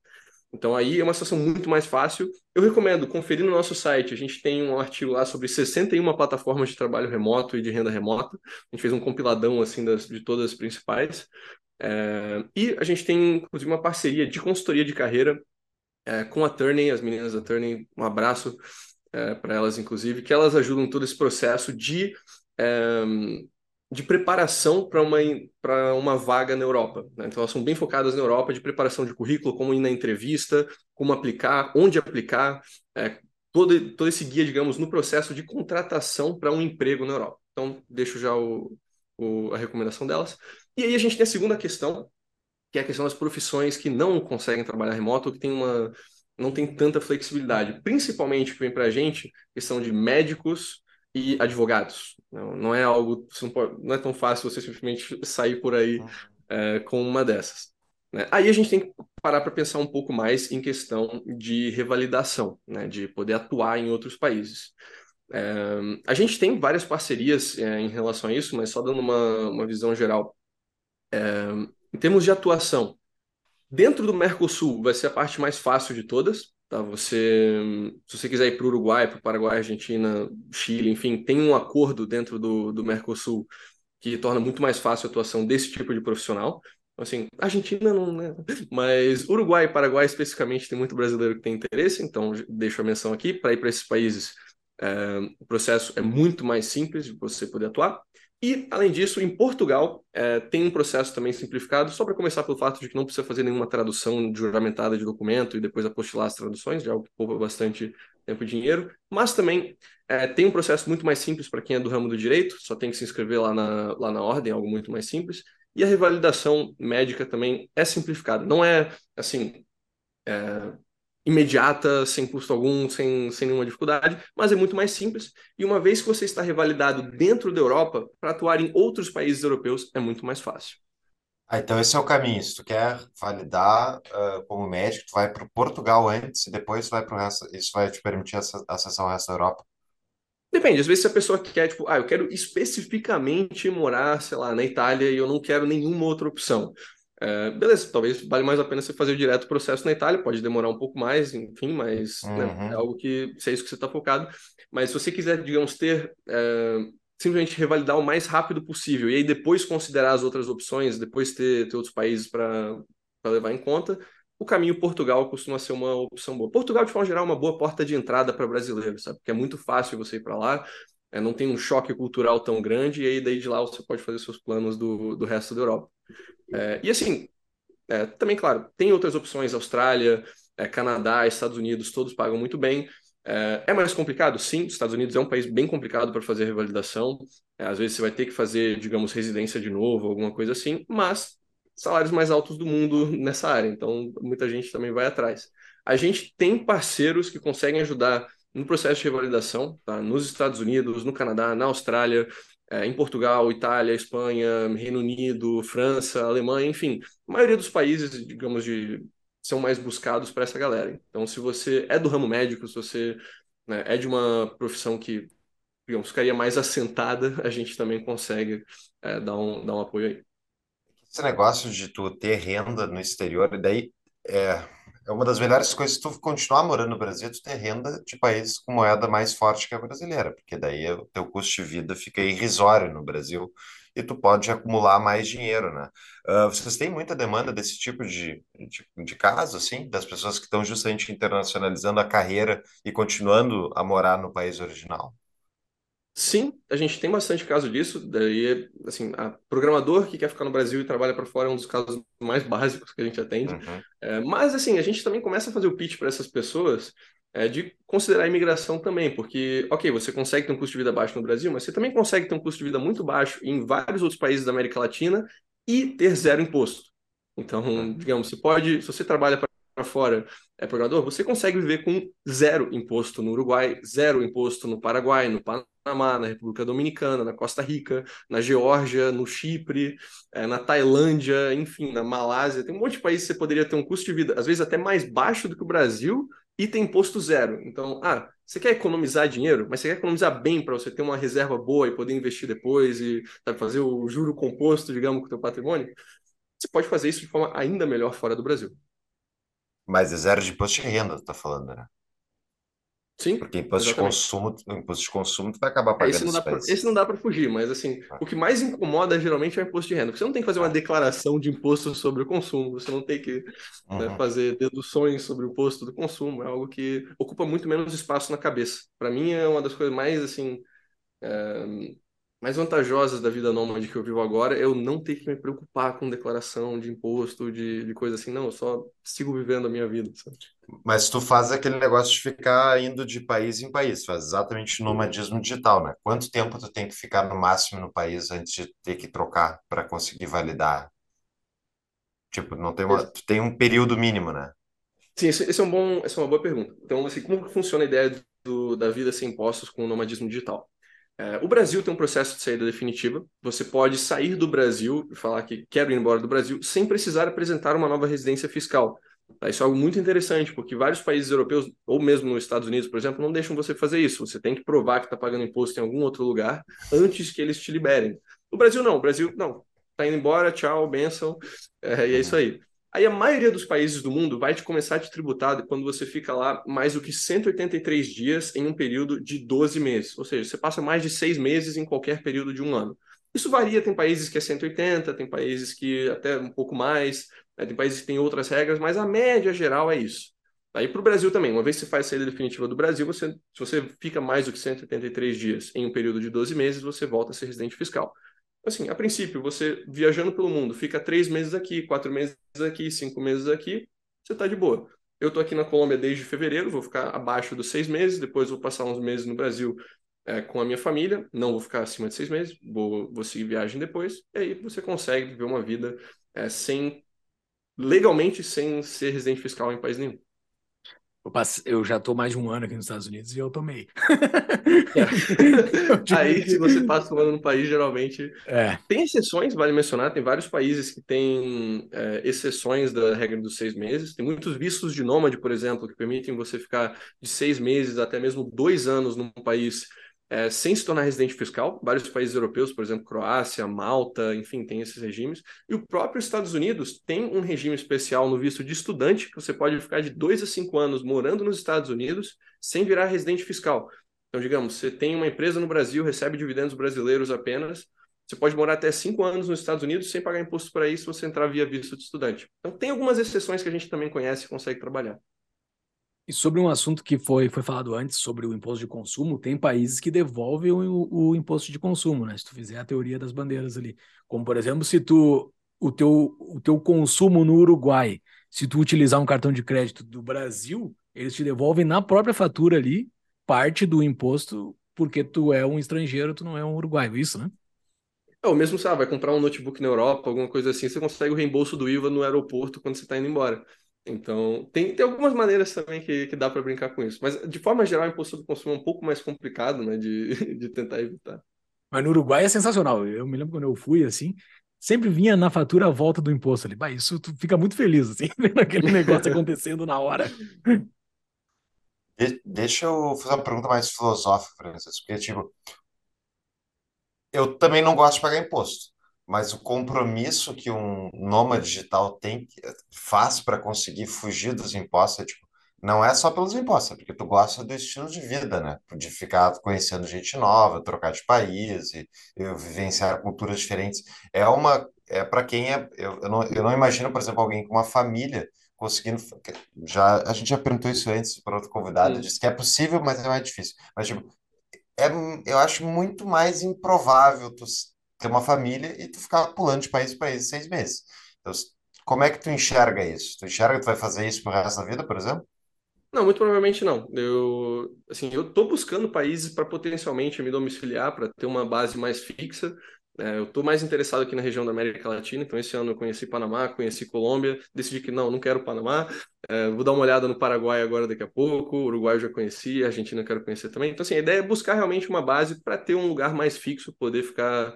Então aí é uma situação muito mais fácil. Eu recomendo conferir no nosso site. A gente tem um artigo lá sobre 61 plataformas de trabalho remoto e de renda remota. A gente fez um compiladão assim das, de todas as principais. É, e a gente tem, inclusive, uma parceria de consultoria de carreira é, com a Turning, as meninas da Turning, um abraço é, para elas, inclusive, que elas ajudam todo esse processo de, é, de preparação para uma, uma vaga na Europa. Né? Então, elas são bem focadas na Europa, de preparação de currículo, como ir na entrevista, como aplicar, onde aplicar, é, todo, todo esse guia, digamos, no processo de contratação para um emprego na Europa. Então, deixo já o, o, a recomendação delas. E aí a gente tem a segunda questão, que é a questão das profissões que não conseguem trabalhar remoto que tem uma, não tem tanta flexibilidade. Principalmente que vem para a gente, questão de médicos, e advogados. Não, não é algo, não, pode, não, é tão fácil você simplesmente sair por aí uhum. é, com uma dessas. Né? Aí a gente tem que parar para pensar um pouco mais em questão de revalidação, né? de poder atuar em outros países. É, a gente tem várias parcerias é, em relação a isso, mas só dando uma, uma visão geral. É, em termos de atuação, dentro do Mercosul vai ser a parte mais fácil de todas. Tá? Você, se você quiser ir para o Uruguai, para o Paraguai, Argentina, Chile, enfim, tem um acordo dentro do, do Mercosul que torna muito mais fácil a atuação desse tipo de profissional. Assim, Argentina não, né? Mas Uruguai e Paraguai especificamente tem muito brasileiro que tem interesse, então deixo a menção aqui. Para ir para esses países, é, o processo é muito mais simples de você poder atuar. E, além disso, em Portugal é, tem um processo também simplificado, só para começar pelo fato de que não precisa fazer nenhuma tradução juramentada de documento e depois apostilar as traduções, já é algo que poupa bastante tempo e dinheiro. Mas também é, tem um processo muito mais simples para quem é do ramo do direito, só tem que se inscrever lá na, lá na ordem, algo muito mais simples. E a revalidação médica também é simplificada. Não é, assim, é, imediata, sem custo algum, sem, sem nenhuma dificuldade, mas é muito mais simples. E uma vez que você está revalidado dentro da Europa, para atuar em outros países europeus é muito mais fácil. Ah, então esse é o caminho. Se tu quer validar uh, como médico, tu vai para Portugal antes e depois vai para o resto. Isso vai te permitir acessar o resto da Europa. Depende, às vezes se a pessoa quer, tipo, ah, eu quero especificamente morar, sei lá, na Itália e eu não quero nenhuma outra opção. É, beleza, talvez vale mais a pena você fazer direto o processo na Itália, pode demorar um pouco mais, enfim, mas né, uhum. né, é algo que, se é isso que você está focado. Mas se você quiser, digamos, ter, é, simplesmente revalidar o mais rápido possível e aí depois considerar as outras opções, depois ter, ter outros países para levar em conta, o caminho Portugal costuma ser uma opção boa. Portugal, de forma geral, é uma boa porta de entrada para brasileiros, sabe? Porque é muito fácil você ir para lá, é, não tem um choque cultural tão grande, e aí daí de lá você pode fazer seus planos do, do resto da Europa. É, e assim, é, também, claro, tem outras opções, Austrália, é, Canadá, Estados Unidos, todos pagam muito bem. É, é mais complicado? Sim, os Estados Unidos é um país bem complicado para fazer revalidação. É, às vezes você vai ter que fazer, digamos, residência de novo, alguma coisa assim, mas salários mais altos do mundo nessa área, então muita gente também vai atrás. A gente tem parceiros que conseguem ajudar no processo de revalidação, tá? nos Estados Unidos, no Canadá, na Austrália, é, em Portugal, Itália, Espanha, Reino Unido, França, Alemanha, enfim, a maioria dos países, digamos, de, são mais buscados para essa galera. Então, se você é do ramo médico, se você né, é de uma profissão que, digamos, ficaria mais assentada, a gente também consegue é, dar, um, dar um apoio aí esse negócio de tu ter renda no exterior, e daí é, é uma das melhores coisas, tu continuar morando no Brasil, tu ter renda de país com moeda mais forte que a brasileira, porque daí o teu custo de vida fica irrisório no Brasil e tu pode acumular mais dinheiro, né? Uh, vocês têm muita demanda desse tipo de, de, de caso, assim, das pessoas que estão justamente internacionalizando a carreira e continuando a morar no país original? Sim, a gente tem bastante caso disso. Daí, assim, a programador que quer ficar no Brasil e trabalha para fora é um dos casos mais básicos que a gente atende. Uhum. É, mas, assim, a gente também começa a fazer o pitch para essas pessoas é, de considerar a imigração também, porque, ok, você consegue ter um custo de vida baixo no Brasil, mas você também consegue ter um custo de vida muito baixo em vários outros países da América Latina e ter zero imposto. Então, uhum. digamos, você pode, se você trabalha para fora é programador, você consegue viver com zero imposto no Uruguai, zero imposto no Paraguai, no Panamá, na República Dominicana, na Costa Rica, na Geórgia, no Chipre, é, na Tailândia, enfim, na Malásia. Tem um monte de países que você poderia ter um custo de vida, às vezes até mais baixo do que o Brasil, e tem imposto zero. Então, ah, você quer economizar dinheiro, mas você quer economizar bem para você ter uma reserva boa e poder investir depois e sabe, fazer o juro composto, digamos, com o teu patrimônio? Você pode fazer isso de forma ainda melhor fora do Brasil. Mas é zero de imposto de renda, tu tá falando, né? Sim, Porque imposto de consumo, imposto de consumo, tu vai acabar pagando esse não, dá pra, esse não dá para fugir, mas assim, ah. o que mais incomoda geralmente é o imposto de renda. Porque você não tem que fazer uma ah. declaração de imposto sobre o consumo, você não tem que né, uhum. fazer deduções sobre o imposto do consumo, é algo que ocupa muito menos espaço na cabeça. Para mim é uma das coisas mais assim é, mais vantajosas da vida nômade que eu vivo agora é eu não ter que me preocupar com declaração de imposto, de, de coisa assim. Não, eu só sigo vivendo a minha vida. Sabe? Mas tu faz aquele negócio de ficar indo de país em país, faz exatamente nomadismo digital, né? Quanto tempo tu tem que ficar no máximo no país antes de ter que trocar para conseguir validar? Tipo, não tem uma, tu tem um período mínimo, né? Sim, esse, esse é um bom, essa é uma boa pergunta. Então, assim, como funciona a ideia do, da vida sem impostos com o nomadismo digital? É, o Brasil tem um processo de saída definitiva. Você pode sair do Brasil e falar que quero ir embora do Brasil sem precisar apresentar uma nova residência fiscal. Tá? Isso é algo muito interessante, porque vários países europeus, ou mesmo nos Estados Unidos, por exemplo, não deixam você fazer isso. Você tem que provar que está pagando imposto em algum outro lugar antes que eles te liberem. O Brasil não. O Brasil, não. Está indo embora, tchau, benção. É, e é isso aí. Aí a maioria dos países do mundo vai te começar a te tributar quando você fica lá mais do que 183 dias em um período de 12 meses. Ou seja, você passa mais de seis meses em qualquer período de um ano. Isso varia, tem países que é 180, tem países que até um pouco mais, né? tem países que têm outras regras, mas a média geral é isso. Aí para o Brasil também, uma vez que você faz a saída definitiva do Brasil, você, se você fica mais do que 183 dias em um período de 12 meses, você volta a ser residente fiscal. Assim, a princípio, você viajando pelo mundo, fica três meses aqui, quatro meses aqui, cinco meses aqui, você está de boa. Eu estou aqui na Colômbia desde fevereiro, vou ficar abaixo dos seis meses, depois vou passar uns meses no Brasil é, com a minha família, não vou ficar acima de seis meses, vou, vou seguir viagem depois, e aí você consegue viver uma vida é, sem, legalmente, sem ser residente fiscal em país nenhum. Eu, eu já estou mais de um ano aqui nos Estados Unidos e eu tomei. É. Aí, se você passa um ano no país, geralmente. É. Tem exceções, vale mencionar, tem vários países que têm é, exceções da regra dos seis meses. Tem muitos vistos de nômade, por exemplo, que permitem você ficar de seis meses até mesmo dois anos num país é, sem se tornar residente fiscal. Vários países europeus, por exemplo, Croácia, Malta, enfim, tem esses regimes. E o próprio Estados Unidos tem um regime especial no visto de estudante, que você pode ficar de dois a cinco anos morando nos Estados Unidos sem virar residente fiscal. Então, digamos, você tem uma empresa no Brasil, recebe dividendos brasileiros apenas, você pode morar até cinco anos nos Estados Unidos sem pagar imposto para isso se você entrar via visto de estudante. Então, tem algumas exceções que a gente também conhece e consegue trabalhar. E sobre um assunto que foi, foi falado antes, sobre o imposto de consumo, tem países que devolvem o, o imposto de consumo, né? Se tu fizer a teoria das bandeiras ali. Como, por exemplo, se tu o teu, o teu consumo no Uruguai, se tu utilizar um cartão de crédito do Brasil, eles te devolvem na própria fatura ali parte do imposto, porque tu é um estrangeiro, tu não é um uruguaio, isso, né? É, ou mesmo, sabe, vai comprar um notebook na Europa, alguma coisa assim, você consegue o reembolso do IVA no aeroporto quando você está indo embora. Então, tem, tem algumas maneiras também que, que dá para brincar com isso. Mas, de forma geral, o imposto do consumo é um pouco mais complicado, né, de, de tentar evitar. Mas no Uruguai é sensacional. Eu me lembro quando eu fui, assim, sempre vinha na fatura a volta do imposto ali. Bah, isso tu fica muito feliz, assim, vendo aquele negócio acontecendo na hora. De- deixa eu fazer uma pergunta mais filosófica, Francisco, porque, tipo, eu também não gosto de pagar imposto. Mas o compromisso que um nômade digital tem, faz para conseguir fugir dos impostos, é, tipo, não é só pelos impostos, é porque tu gosta do estilo de vida, né? De ficar conhecendo gente nova, trocar de país e, e vivenciar culturas diferentes. É uma, é para quem é, eu, eu não, eu não imagino, por exemplo, alguém com uma família conseguindo, já, a gente já perguntou isso antes para outro convidado, disse que é possível, mas é mais difícil. Mas, tipo, é, eu acho muito mais improvável tu ter uma família e tu ficar pulando de país para país seis meses. Então, como é que tu enxerga isso? Tu enxerga que tu vai fazer isso pro resto da vida, por exemplo? Não, muito provavelmente não. Eu, assim, eu estou buscando países para potencialmente me domiciliar, para ter uma base mais fixa. É, eu estou mais interessado aqui na região da América Latina, então esse ano eu conheci Panamá, conheci Colômbia, decidi que não, não quero Panamá. É, vou dar uma olhada no Paraguai agora daqui a pouco, Uruguai eu já conheci, Argentina eu quero conhecer também. Então, assim, a ideia é buscar realmente uma base para ter um lugar mais fixo, poder ficar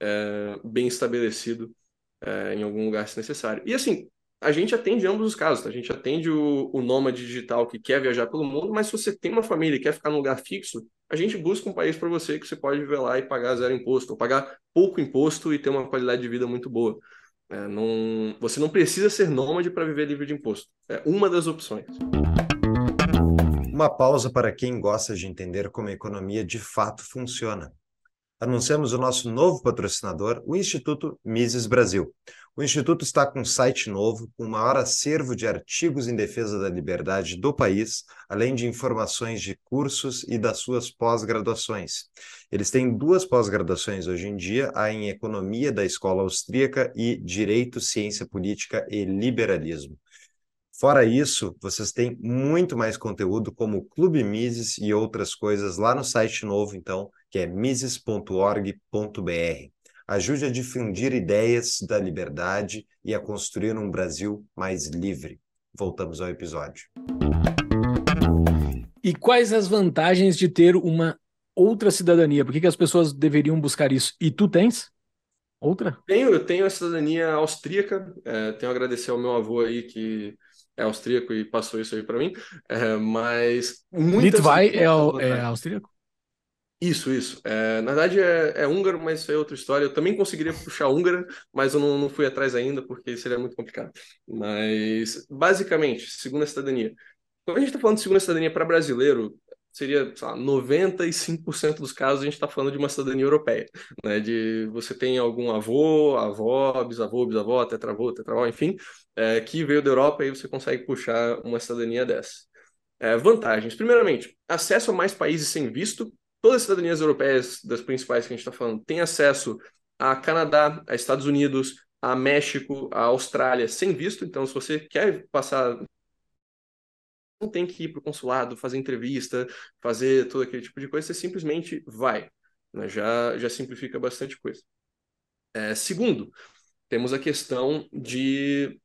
é, bem estabelecido é, em algum lugar se necessário. E assim, a gente atende ambos os casos, tá? a gente atende o, o nômade digital que quer viajar pelo mundo, mas se você tem uma família e quer ficar num lugar fixo, a gente busca um país para você que você pode viver lá e pagar zero imposto, ou pagar pouco imposto e ter uma qualidade de vida muito boa. É, não, você não precisa ser nômade para viver livre de imposto. É uma das opções. Uma pausa para quem gosta de entender como a economia de fato funciona anunciamos o nosso novo patrocinador, o Instituto Mises Brasil. O Instituto está com um site novo, com o maior acervo de artigos em defesa da liberdade do país, além de informações de cursos e das suas pós-graduações. Eles têm duas pós-graduações hoje em dia, a em Economia da Escola Austríaca e Direito, Ciência Política e Liberalismo. Fora isso, vocês têm muito mais conteúdo como Clube Mises e outras coisas lá no site novo, então, que é mises.org.br. Ajude a difundir ideias da liberdade e a construir um Brasil mais livre. Voltamos ao episódio. E quais as vantagens de ter uma outra cidadania? Por que, que as pessoas deveriam buscar isso? E tu tens? Outra? Tenho, eu tenho a cidadania austríaca. É, tenho a agradecer ao meu avô aí que é austríaco e passou isso aí para mim. É, mas muitas Litvai é, é austríaco? Isso, isso. É, na verdade é, é, húngaro, mas isso é outra história. Eu também conseguiria puxar húngara, mas eu não, não fui atrás ainda porque seria muito complicado. Mas, basicamente, segunda cidadania. Quando a gente está falando de segunda cidadania para brasileiro, seria, sei lá, 95% dos casos a gente está falando de uma cidadania europeia, né? De você tem algum avô, avó, bisavô, bisavó, tetravô, tetravó, enfim, é, que veio da Europa e você consegue puxar uma cidadania dessa. É, vantagens. Primeiramente, acesso a mais países sem visto. Todas as cidadanias europeias, das principais que a gente está falando, têm acesso a Canadá, a Estados Unidos, a México, a Austrália sem visto. Então, se você quer passar não tem que ir para o consulado, fazer entrevista, fazer todo aquele tipo de coisa, você simplesmente vai. Né? Já, já simplifica bastante coisa. É, segundo, temos a questão de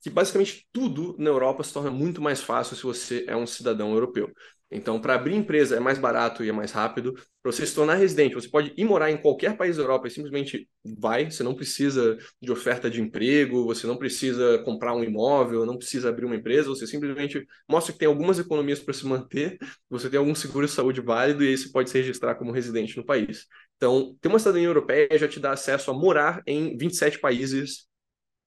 que basicamente tudo na Europa se torna muito mais fácil se você é um cidadão europeu. Então, para abrir empresa é mais barato e é mais rápido. Para você se tornar residente, você pode ir morar em qualquer país da Europa e simplesmente vai. Você não precisa de oferta de emprego, você não precisa comprar um imóvel, não precisa abrir uma empresa. Você simplesmente mostra que tem algumas economias para se manter, você tem algum seguro de saúde válido e aí você pode se registrar como residente no país. Então, ter uma cidadania europeia já te dá acesso a morar em 27 países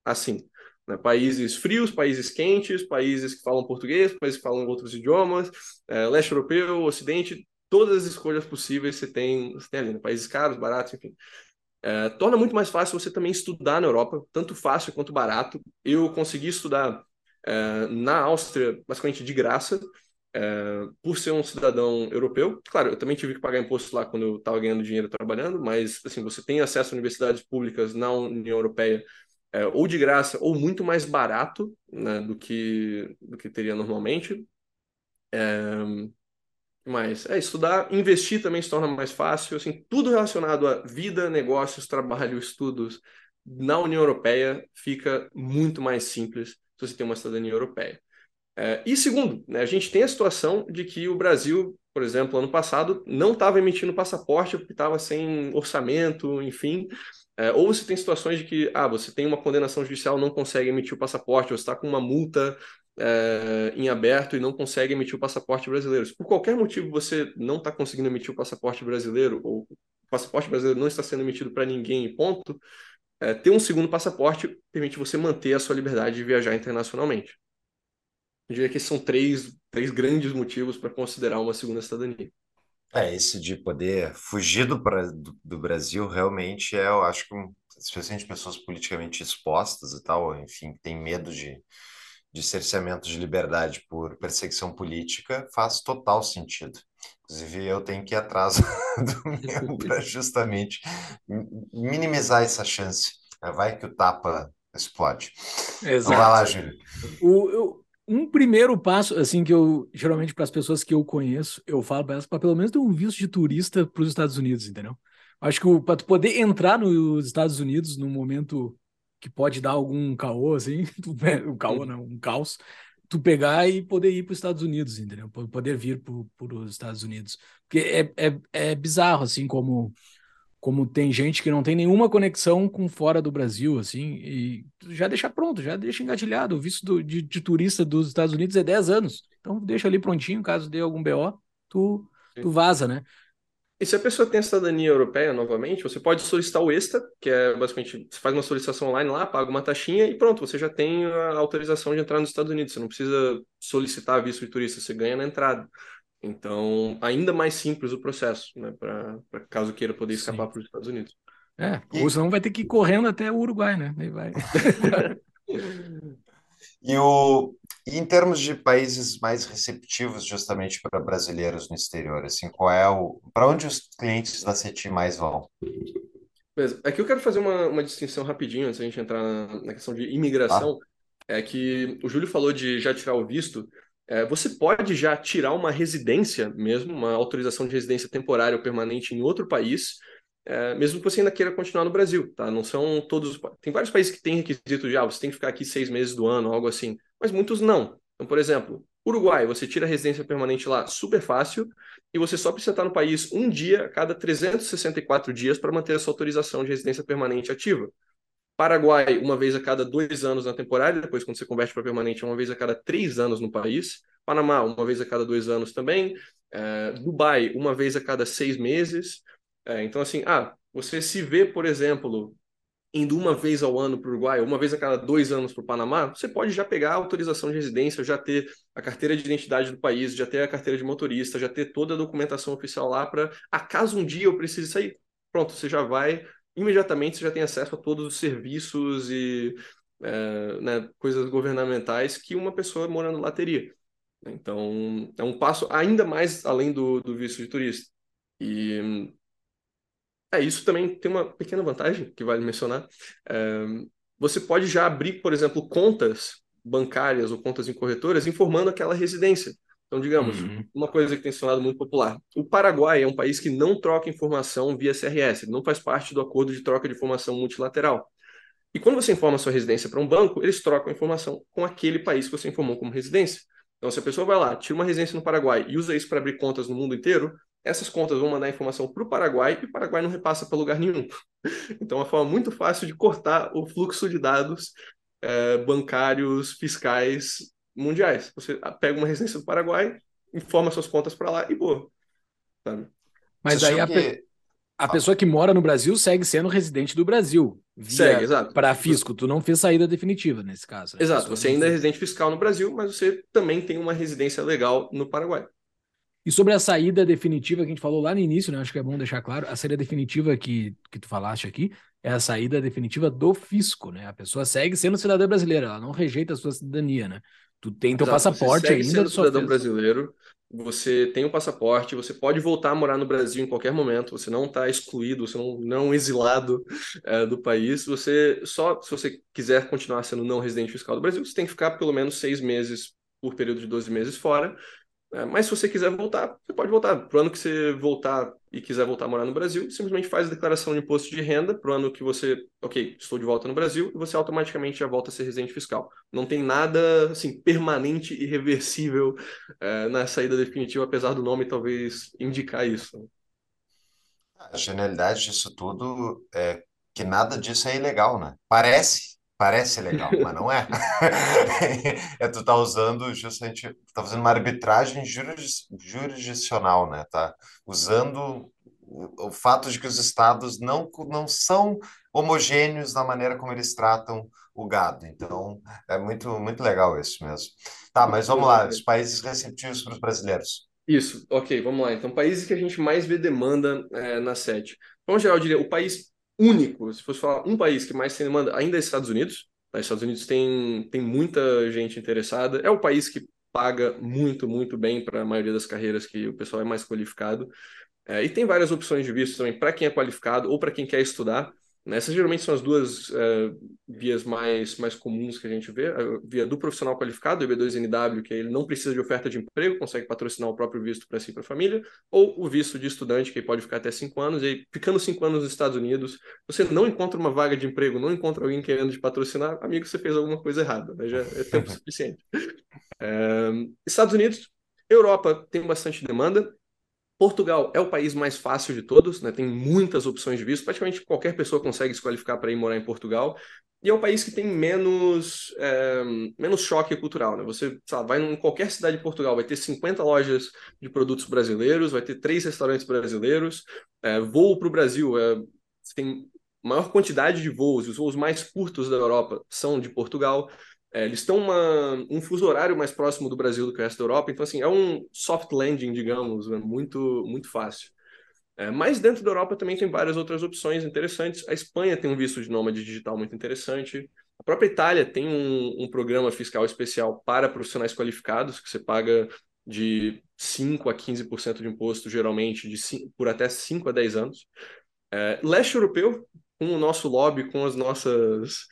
assim. Né? Países frios, países quentes, países que falam português, países que falam outros idiomas, é, leste europeu, ocidente, todas as escolhas possíveis você tem, você tem ali, né? países caros, baratos, enfim. É, torna muito mais fácil você também estudar na Europa, tanto fácil quanto barato. Eu consegui estudar é, na Áustria, basicamente de graça, é, por ser um cidadão europeu. Claro, eu também tive que pagar imposto lá quando eu estava ganhando dinheiro trabalhando, mas assim, você tem acesso a universidades públicas na União Europeia é, ou de graça ou muito mais barato né, do, que, do que teria normalmente. É, mas é estudar, investir também se torna mais fácil, assim, tudo relacionado a vida, negócios, trabalho, estudos na União Europeia fica muito mais simples se você tem uma cidadania europeia. É, e segundo, né, a gente tem a situação de que o Brasil, por exemplo, ano passado, não estava emitindo passaporte porque estava sem orçamento, enfim, é, ou você tem situações de que ah, você tem uma condenação judicial, não consegue emitir o passaporte, ou está com uma multa é, em aberto e não consegue emitir o passaporte brasileiro. Se por qualquer motivo você não está conseguindo emitir o passaporte brasileiro, ou o passaporte brasileiro não está sendo emitido para ninguém, ponto, é, ter um segundo passaporte permite você manter a sua liberdade de viajar internacionalmente. Eu diria que são três, três grandes motivos para considerar uma segunda cidadania. É, esse de poder fugir do, do, do Brasil realmente é, eu acho que, especialmente pessoas politicamente expostas e tal, enfim, que têm medo de, de cerceamento de liberdade por perseguição política, faz total sentido. Inclusive, eu tenho que ir atrás do meu para justamente minimizar essa chance. Vai que o tapa explode. Exato. Então, vai lá, Júlio. O, um primeiro passo, assim, que eu geralmente para as pessoas que eu conheço, eu falo para elas para pelo menos ter um visto de turista para os Estados Unidos, entendeu? Acho que para tu poder entrar nos Estados Unidos num momento que pode dar algum caô, assim, um caô não, um caos, tu pegar e poder ir para os Estados Unidos, entendeu? Poder vir para os Estados Unidos. Porque é, é, é bizarro, assim, como como tem gente que não tem nenhuma conexão com fora do Brasil, assim, e já deixa pronto, já deixa engatilhado. O visto do, de, de, turista dos Estados Unidos é 10 anos. Então deixa ali prontinho, caso dê algum BO, tu, tu vaza, né? E se a pessoa tem a cidadania europeia novamente, você pode solicitar o ESTA, que é basicamente, você faz uma solicitação online lá, paga uma taxinha e pronto, você já tem a autorização de entrar nos Estados Unidos. Você não precisa solicitar visto de turista, você ganha na entrada. Então, ainda mais simples o processo, né, para caso queira poder escapar para os Estados Unidos. É, ou senão vai ter que ir correndo até o Uruguai, né? Aí vai. e, o, e em termos de países mais receptivos justamente para brasileiros no exterior, assim, qual é o. Para onde os clientes da CETI mais vão? Beleza. Aqui eu quero fazer uma, uma distinção rapidinho antes da gente entrar na, na questão de imigração. Ah. É que o Júlio falou de já tirar o visto. É, você pode já tirar uma residência mesmo, uma autorização de residência temporária ou permanente em outro país, é, mesmo que você ainda queira continuar no Brasil, tá? Não são todos. Tem vários países que têm requisito de, ah, você tem que ficar aqui seis meses do ano, algo assim, mas muitos não. Então, por exemplo, Uruguai, você tira a residência permanente lá super fácil e você só precisa estar no país um dia a cada 364 dias para manter a sua autorização de residência permanente ativa. Paraguai, uma vez a cada dois anos na temporada, depois, quando você converte para permanente, uma vez a cada três anos no país. Panamá, uma vez a cada dois anos também. É, Dubai, uma vez a cada seis meses. É, então, assim, ah, você se vê, por exemplo, indo uma vez ao ano para o Uruguai, uma vez a cada dois anos para o Panamá, você pode já pegar a autorização de residência, já ter a carteira de identidade do país, já ter a carteira de motorista, já ter toda a documentação oficial lá para, acaso um dia eu precise sair, pronto, você já vai, imediatamente você já tem acesso a todos os serviços e é, né, coisas governamentais que uma pessoa morando lá teria. Então, é um passo ainda mais além do, do visto de turista. E é, isso também tem uma pequena vantagem que vale mencionar. É, você pode já abrir, por exemplo, contas bancárias ou contas em corretoras informando aquela residência. Então, digamos, uhum. uma coisa que tem se tornado muito popular. O Paraguai é um país que não troca informação via CRS, ele não faz parte do acordo de troca de informação multilateral. E quando você informa sua residência para um banco, eles trocam a informação com aquele país que você informou como residência. Então, se a pessoa vai lá, tira uma residência no Paraguai e usa isso para abrir contas no mundo inteiro, essas contas vão mandar informação para o Paraguai e o Paraguai não repassa para lugar nenhum. Então, é uma forma muito fácil de cortar o fluxo de dados é, bancários, fiscais mundiais. Você pega uma residência do Paraguai, informa suas contas para lá e boa. Sabe? Mas Você aí a, que... pe... a ah. pessoa que mora no Brasil segue sendo residente do Brasil. Segue, exato. Para fisco, tu não fez saída definitiva nesse caso. Né? Exato, você ainda é residente fiscal no Brasil, mas você também tem uma residência legal no Paraguai. E sobre a saída definitiva que a gente falou lá no início, né? Acho que é bom deixar claro, a saída definitiva que, que tu falaste aqui é a saída definitiva do fisco, né? A pessoa segue sendo cidadã brasileira, ela não rejeita a sua cidadania, né? Tu tem teu Exato, passaporte ainda. Sendo cidadão fez... brasileiro, você tem o um passaporte, você pode voltar a morar no Brasil em qualquer momento, você não está excluído, você não, não é exilado é, do país. Você só, se você quiser continuar sendo não residente fiscal do Brasil, você tem que ficar pelo menos seis meses por período de 12 meses fora. É, mas se você quiser voltar, você pode voltar. Para o ano que você voltar e quiser voltar a morar no Brasil, simplesmente faz a declaração de imposto de renda para o ano que você, ok, estou de volta no Brasil, e você automaticamente já volta a ser residente fiscal. Não tem nada assim permanente e reversível é, na saída definitiva, apesar do nome talvez indicar isso. A genialidade disso tudo é que nada disso é ilegal, né? Parece, Parece legal, mas não é. é tu tá usando justamente, tá fazendo uma arbitragem jurisdicional, né? Tá usando o, o fato de que os estados não, não são homogêneos na maneira como eles tratam o gado. Então, é muito, muito legal isso mesmo. Tá, mas vamos lá, os países receptivos para os brasileiros. Isso, ok, vamos lá. Então, países que a gente mais vê demanda é, na sede. Então, geral, eu diria, o país único, se fosse falar um país que mais tem demanda, ainda é Estados Unidos. Os Estados Unidos tem, tem muita gente interessada. É o país que paga muito, muito bem para a maioria das carreiras que o pessoal é mais qualificado. É, e tem várias opções de visto também para quem é qualificado ou para quem quer estudar. Né? Essas geralmente são as duas uh, vias mais, mais comuns que a gente vê. A via do profissional qualificado, o EB2NW, que ele não precisa de oferta de emprego, consegue patrocinar o próprio visto para si e para a família, ou o visto de estudante, que pode ficar até cinco anos, e aí, ficando cinco anos nos Estados Unidos, você não encontra uma vaga de emprego, não encontra alguém querendo te patrocinar, amigo, você fez alguma coisa errada, né? já é tempo suficiente. É, Estados Unidos, Europa tem bastante demanda, Portugal é o país mais fácil de todos, né? tem muitas opções de visto, praticamente qualquer pessoa consegue se qualificar para ir morar em Portugal, e é o país que tem menos, é, menos choque cultural. Né? Você vai em qualquer cidade de Portugal, vai ter 50 lojas de produtos brasileiros, vai ter três restaurantes brasileiros, é, voo para o Brasil, é, tem maior quantidade de voos, os voos mais curtos da Europa são de Portugal. É, eles estão um fuso horário mais próximo do Brasil do que o resto da Europa, então assim, é um soft landing, digamos, é muito, muito fácil. É, mas dentro da Europa também tem várias outras opções interessantes. A Espanha tem um visto de nômade digital muito interessante. A própria Itália tem um, um programa fiscal especial para profissionais qualificados, que você paga de 5 a 15% de imposto, geralmente, de 5, por até 5 a 10 anos. É, leste europeu, com o nosso lobby, com as nossas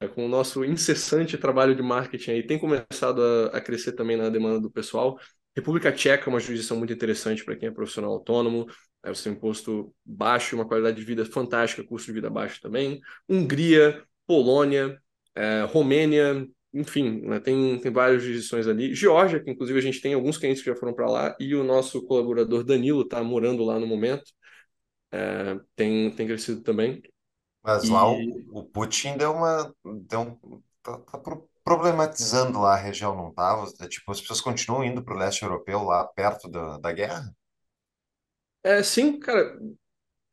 é, com o nosso incessante trabalho de marketing aí, tem começado a, a, crescer também na demanda do pessoal. República Tcheca é uma jurisdição muito interessante para quem é profissional autônomo. É, você tem um imposto baixo, uma qualidade de vida fantástica, custo de vida baixo também. Hungria, Polônia, é, Romênia, enfim, né, tem, tem várias jurisdições ali. Geórgia, que inclusive a gente tem alguns clientes que já foram para lá, e o nosso colaborador Danilo está morando lá no momento, é, tem, tem crescido também. Mas E lá o, o Putin deu uma, deu um, tá, tá pro- problematizando lá a região, não tava? É, tipo, as pessoas continuam indo para o leste europeu lá perto da, da guerra? é, sim, cara,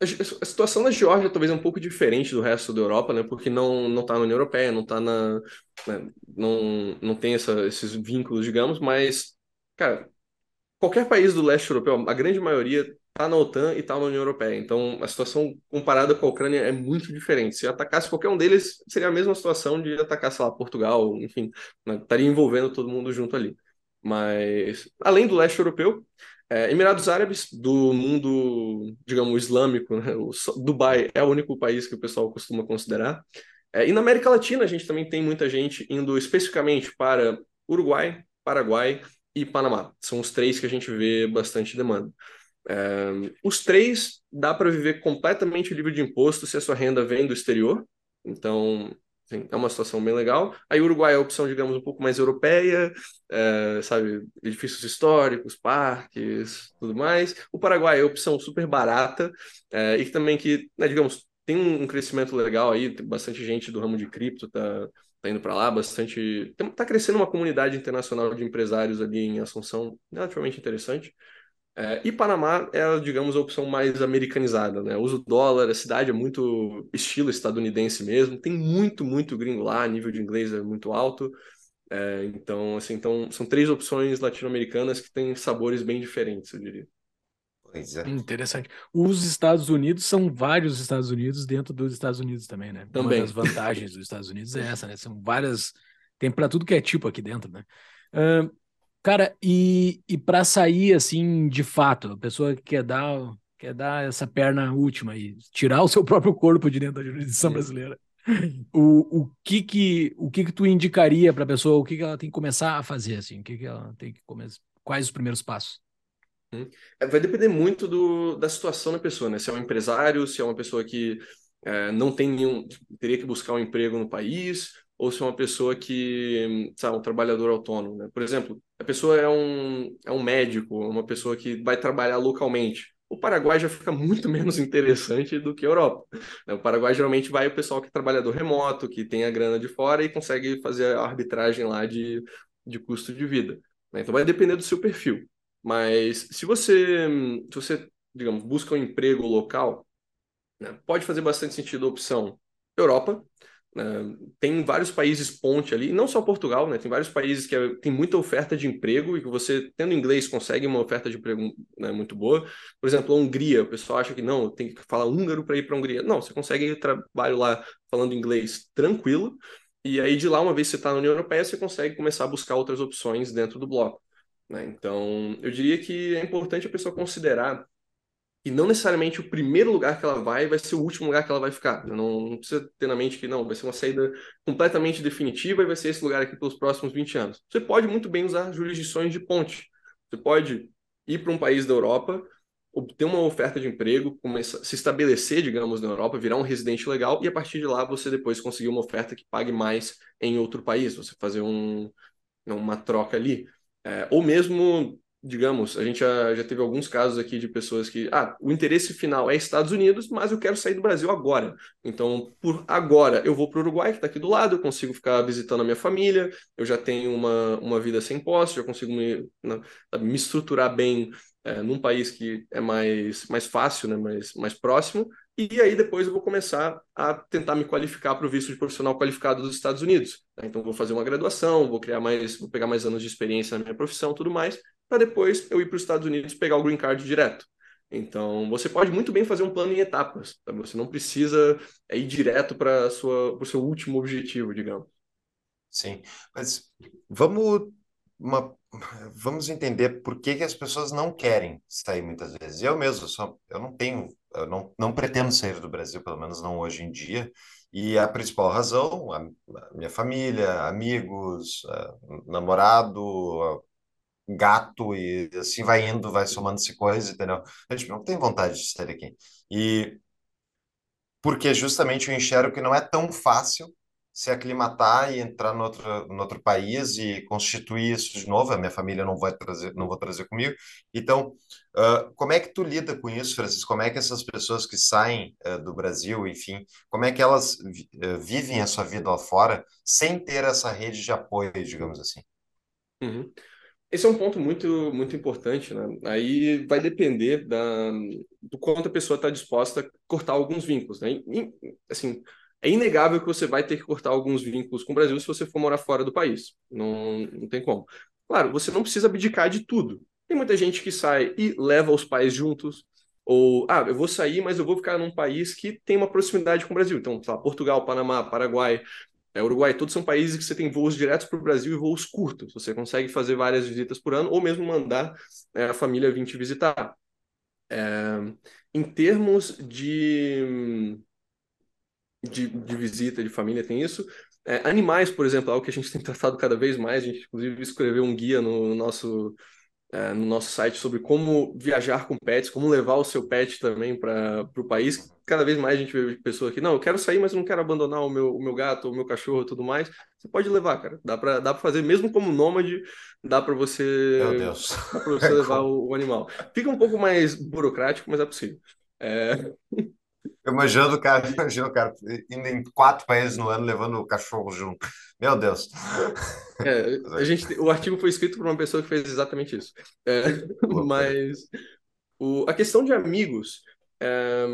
a situação da Geórgia talvez é um pouco diferente do resto da Europa, né? Porque não não está na União Europeia, não tá na, né, não, não tem essa, esses vínculos, digamos, mas, cara, qualquer país do leste europeu, a grande maioria está na OTAN e está na União Europeia. Então, a situação comparada com a Ucrânia é muito diferente. Se atacasse qualquer um deles, seria a mesma situação de atacar, sei lá, Portugal, enfim, né? estaria envolvendo todo mundo junto ali. Mas, além do leste europeu, é, Emirados Árabes, do mundo, digamos, islâmico, né? O Dubai é o único país que o pessoal costuma considerar. É, e na América Latina, a gente também tem muita gente indo especificamente para Uruguai, Paraguai e Panamá. São os três que a gente vê bastante demanda. Os três dá para viver completamente livre de imposto se a sua renda vem do exterior. Então, assim, é uma situação bem legal. Aí, o Uruguai é a opção, digamos, um pouco mais europeia, é, sabe, edifícios históricos, parques, tudo mais. O Paraguai é a opção super barata é, e também que, né, digamos, tem um, crescimento legal aí, tem bastante gente do ramo de cripto tá, tá indo para lá, bastante. Tá crescendo uma comunidade internacional de empresários ali em Assunção relativamente interessante. É, e Panamá é, digamos, a opção mais americanizada, né? Usa o dólar, a cidade é muito estilo estadunidense mesmo, tem muito, muito gringo lá, nível de inglês é muito alto. É, então, assim, então, são três opções latino-americanas que têm sabores bem diferentes, eu diria. Pois é. Interessante. Os Estados Unidos são vários Estados Unidos dentro dos Estados Unidos também, né? Uma Também. das vantagens dos Estados Unidos é essa, né? São várias. Tem para tudo que é tipo aqui dentro, né? Ahn, cara, e, e para sair assim, de fato, a pessoa que quer dar, quer dar essa perna última e tirar o seu próprio corpo de dentro da jurisdição Hum. brasileira. O, o que que o que que tu indicaria para a pessoa? O que que ela tem que começar a fazer assim? O que que ela tem que começar? Quais os primeiros passos? É, vai depender muito do, da situação da pessoa, né? Se é um empresário, se é uma pessoa que é, não tem nenhum, teria que buscar um emprego no país, ou se é uma pessoa que, sabe, um trabalhador autônomo, né? Por exemplo, a pessoa é um, é um médico, uma pessoa que vai trabalhar localmente. O Paraguai já fica muito menos interessante do que a Europa. né? O Paraguai geralmente vai o pessoal que é trabalhador remoto, que tem a grana de fora e consegue fazer a arbitragem lá de, de custo de vida. né? Então vai depender do seu perfil. Mas se você, se você, digamos, busca um emprego local, né, pode fazer bastante sentido a opção Europa. Né, tem vários países ponte ali, não só Portugal, né? Tem vários países que é- tem muita oferta de emprego e que você, tendo inglês, consegue uma oferta de emprego né, muito boa. Por exemplo, a Hungria, o pessoal acha que não, tem que falar húngaro para ir para a Hungria. Não, você consegue trabalho lá falando inglês tranquilo. E aí de lá, uma vez que você está na União Europeia, você consegue começar a buscar outras opções dentro do bloco né? Então, eu diria que é importante a pessoa considerar que não necessariamente o primeiro lugar que ela vai vai ser o último lugar que ela vai ficar. Não, não precisa ter na mente que não, vai ser uma saída completamente definitiva e vai ser esse lugar aqui pelos próximos 20 anos. Você pode muito bem usar jurisdições de ponte. Você pode ir para um país da Europa, obter uma oferta de emprego, começar, se estabelecer, digamos, na Europa, virar um residente legal e a partir de lá você depois conseguir uma oferta que pague mais em outro país, você fazer um, uma troca ali. É, ou mesmo, digamos, a gente já, já teve alguns casos aqui de pessoas que, ah, o interesse final é Estados Unidos, mas eu quero sair do Brasil agora. Então, por agora, eu vou para o Uruguai, que está aqui do lado, eu consigo ficar visitando a minha família, eu já tenho uma, uma vida sem posse, já consigo me, né, me estruturar bem é, num país que é mais, mais fácil, né, mais, mais próximo, e aí depois eu vou começar a tentar me qualificar para o visto de profissional qualificado dos Estados Unidos. né? Então vou fazer uma graduação, vou criar mais, vou pegar mais anos de experiência na minha profissão, tudo mais, para depois eu ir para os Estados Unidos pegar o green card direto. Então você pode muito bem fazer um plano em etapas. Tá? Você não precisa é, ir direto para o seu último objetivo, digamos. Sim, mas vamos uma, vamos entender por que que as pessoas não querem sair muitas vezes. Eu mesmo só, eu não tenho, eu não, não pretendo sair do Brasil, pelo menos não hoje em dia. E a principal razão, a, a minha família, amigos, a, namorado, gato e assim vai indo, vai somando-se coisa, entendeu? A gente não tem vontade de sair aqui. E porque justamente eu enxergo que não é tão fácil se aclimatar e entrar no outro, no outro país e constituir isso de novo. A minha família não vai trazer, não vou trazer comigo. Então, uh, como é que tu lida com isso, Francisco? Como é que essas pessoas que saem uh, do Brasil, enfim, como é que elas uh, vivem a sua vida lá fora sem ter essa rede de apoio, digamos assim? Uhum. Esse é um ponto muito, muito importante, né? Aí vai depender da, do quanto a pessoa está disposta a cortar alguns vínculos, né? E, assim, é inegável que você vai ter que cortar alguns vínculos com o Brasil se você for morar fora do país. Não, não tem como. Claro, você não precisa abdicar de tudo. Tem muita gente que sai e leva os pais juntos, ou, ah, eu vou sair, mas eu vou ficar num país que tem uma proximidade com o Brasil. Então, lá, Portugal, Panamá, Paraguai, é, Uruguai, todos são países que você tem voos diretos para o Brasil e voos curtos. Você consegue fazer várias visitas por ano ou mesmo mandar é, a família vir te visitar. É, em termos de, de, de, visita de família, tem isso. É, animais, por exemplo, é algo que a gente tem tratado cada vez mais. A gente, inclusive, escreveu um guia no, no nosso é, no nosso site sobre como viajar com pets, como levar o seu pet também para o país. Cada vez mais a gente vê pessoas que, não, eu quero sair, mas eu não quero abandonar o meu, o meu gato, o meu cachorro e tudo mais. Você pode levar, cara. Dá para dá fazer, mesmo como nômade, dá para você, Meu Deus. Dá pra você levar o, o, animal. Fica um pouco mais burocrático, mas é possível. É... Eu imagino o cara, imagino o cara indo em quatro países no ano levando o cachorro junto. Meu Deus. É, a gente, o artigo foi escrito por uma pessoa que fez exatamente isso. É, mas o, a questão de amigos é,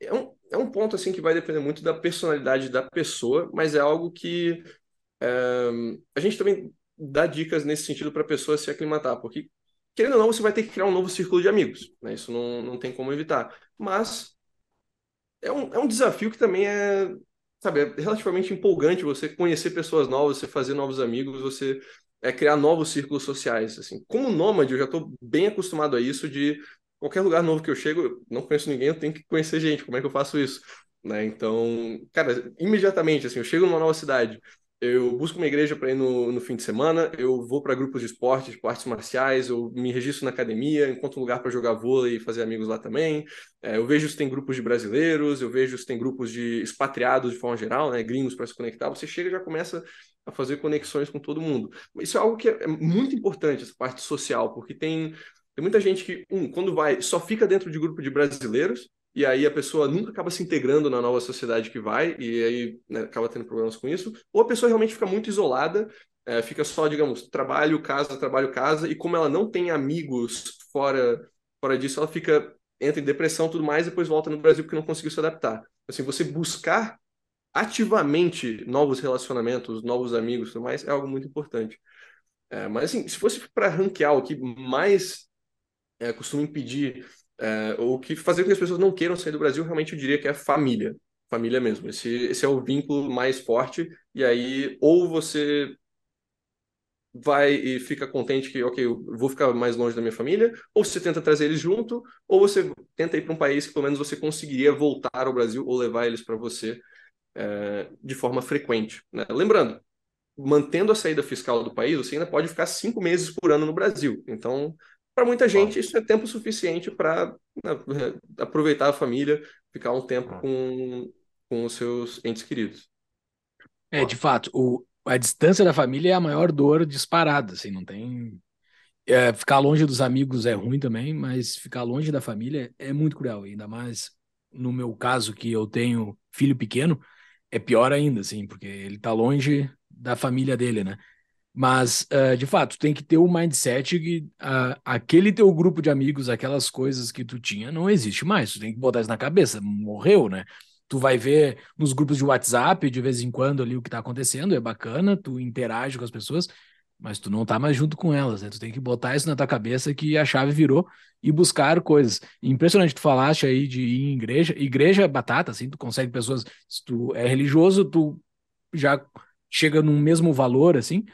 é, um, é um ponto assim que vai depender muito da personalidade da pessoa, mas é algo que é, a gente também dá dicas nesse sentido para a pessoa se aclimatar, porque querendo ou não, você vai ter que criar um novo círculo de amigos. Né? Isso não, não tem como evitar. Mas é um, é um desafio que também é, sabe, é relativamente empolgante você conhecer pessoas novas, você fazer novos amigos, você é, criar novos círculos sociais. Assim. Como nômade, eu já estou bem acostumado a isso de qualquer lugar novo que eu chego, eu não conheço ninguém, eu tenho que conhecer gente. Como é que eu faço isso? Né? Então, cara, imediatamente, assim, eu chego numa nova cidade, eu busco uma igreja para ir no, no fim de semana, eu vou para grupos de esporte, de artes marciais, eu me registro na academia, encontro um lugar para jogar vôlei e fazer amigos lá também. É, eu vejo se tem grupos de brasileiros, eu vejo se tem grupos de expatriados de forma geral, né, gringos para se conectar. Você chega e já começa a fazer conexões com todo mundo. Isso é algo que é, é muito importante, essa parte social, porque tem, tem muita gente que, um, quando vai, só fica dentro de grupo de brasileiros, e aí a pessoa nunca acaba se integrando na nova sociedade que vai, e aí né, acaba tendo problemas com isso, ou a pessoa realmente fica muito isolada, é, fica só, digamos, trabalho, casa, trabalho, casa, e como ela não tem amigos fora, fora disso, ela fica, entra em depressão tudo mais, e depois volta no Brasil porque não conseguiu se adaptar. Assim, você buscar ativamente novos relacionamentos, novos amigos tudo mais, é algo muito importante. É, mas assim, se fosse para ranquear o que mais é, costuma impedir é, o que fazer com que as pessoas não queiram sair do Brasil, realmente eu diria que é família. Família mesmo. Esse, esse é o vínculo mais forte. E aí, ou você vai e fica contente que, ok, eu vou ficar mais longe da minha família, ou você tenta trazer eles junto, ou você tenta ir para um país que pelo menos você conseguiria voltar ao Brasil ou levar eles para você é, de forma frequente. Né? Lembrando, mantendo a saída fiscal do país, você ainda pode ficar cinco meses por ano no Brasil. Então, para muita gente, isso é tempo suficiente para né, aproveitar a família, ficar um tempo com, com os seus entes queridos. É, de fato, o, a distância da família é a maior dor disparada, assim, não tem... É, ficar longe dos amigos é ruim também, mas ficar longe da família é muito cruel, ainda mais no meu caso que eu tenho filho pequeno, é pior ainda, assim, porque ele tá longe da família dele, né? Mas, uh, de fato, tem que ter o um mindset que uh, aquele teu grupo de amigos, aquelas coisas que tu tinha, não existe mais. Tu tem que botar isso na cabeça. Morreu, né? Tu vai ver nos grupos de WhatsApp, de vez em quando, ali o que tá acontecendo, é bacana, tu interage com as pessoas, mas tu não tá mais junto com elas, né? Tu tem que botar isso na tua cabeça que a chave virou e buscar coisas. Impressionante, tu falaste aí de ir em igreja. Igreja é batata, assim, tu consegue pessoas... Se tu é religioso, tu já chega num mesmo valor, assim,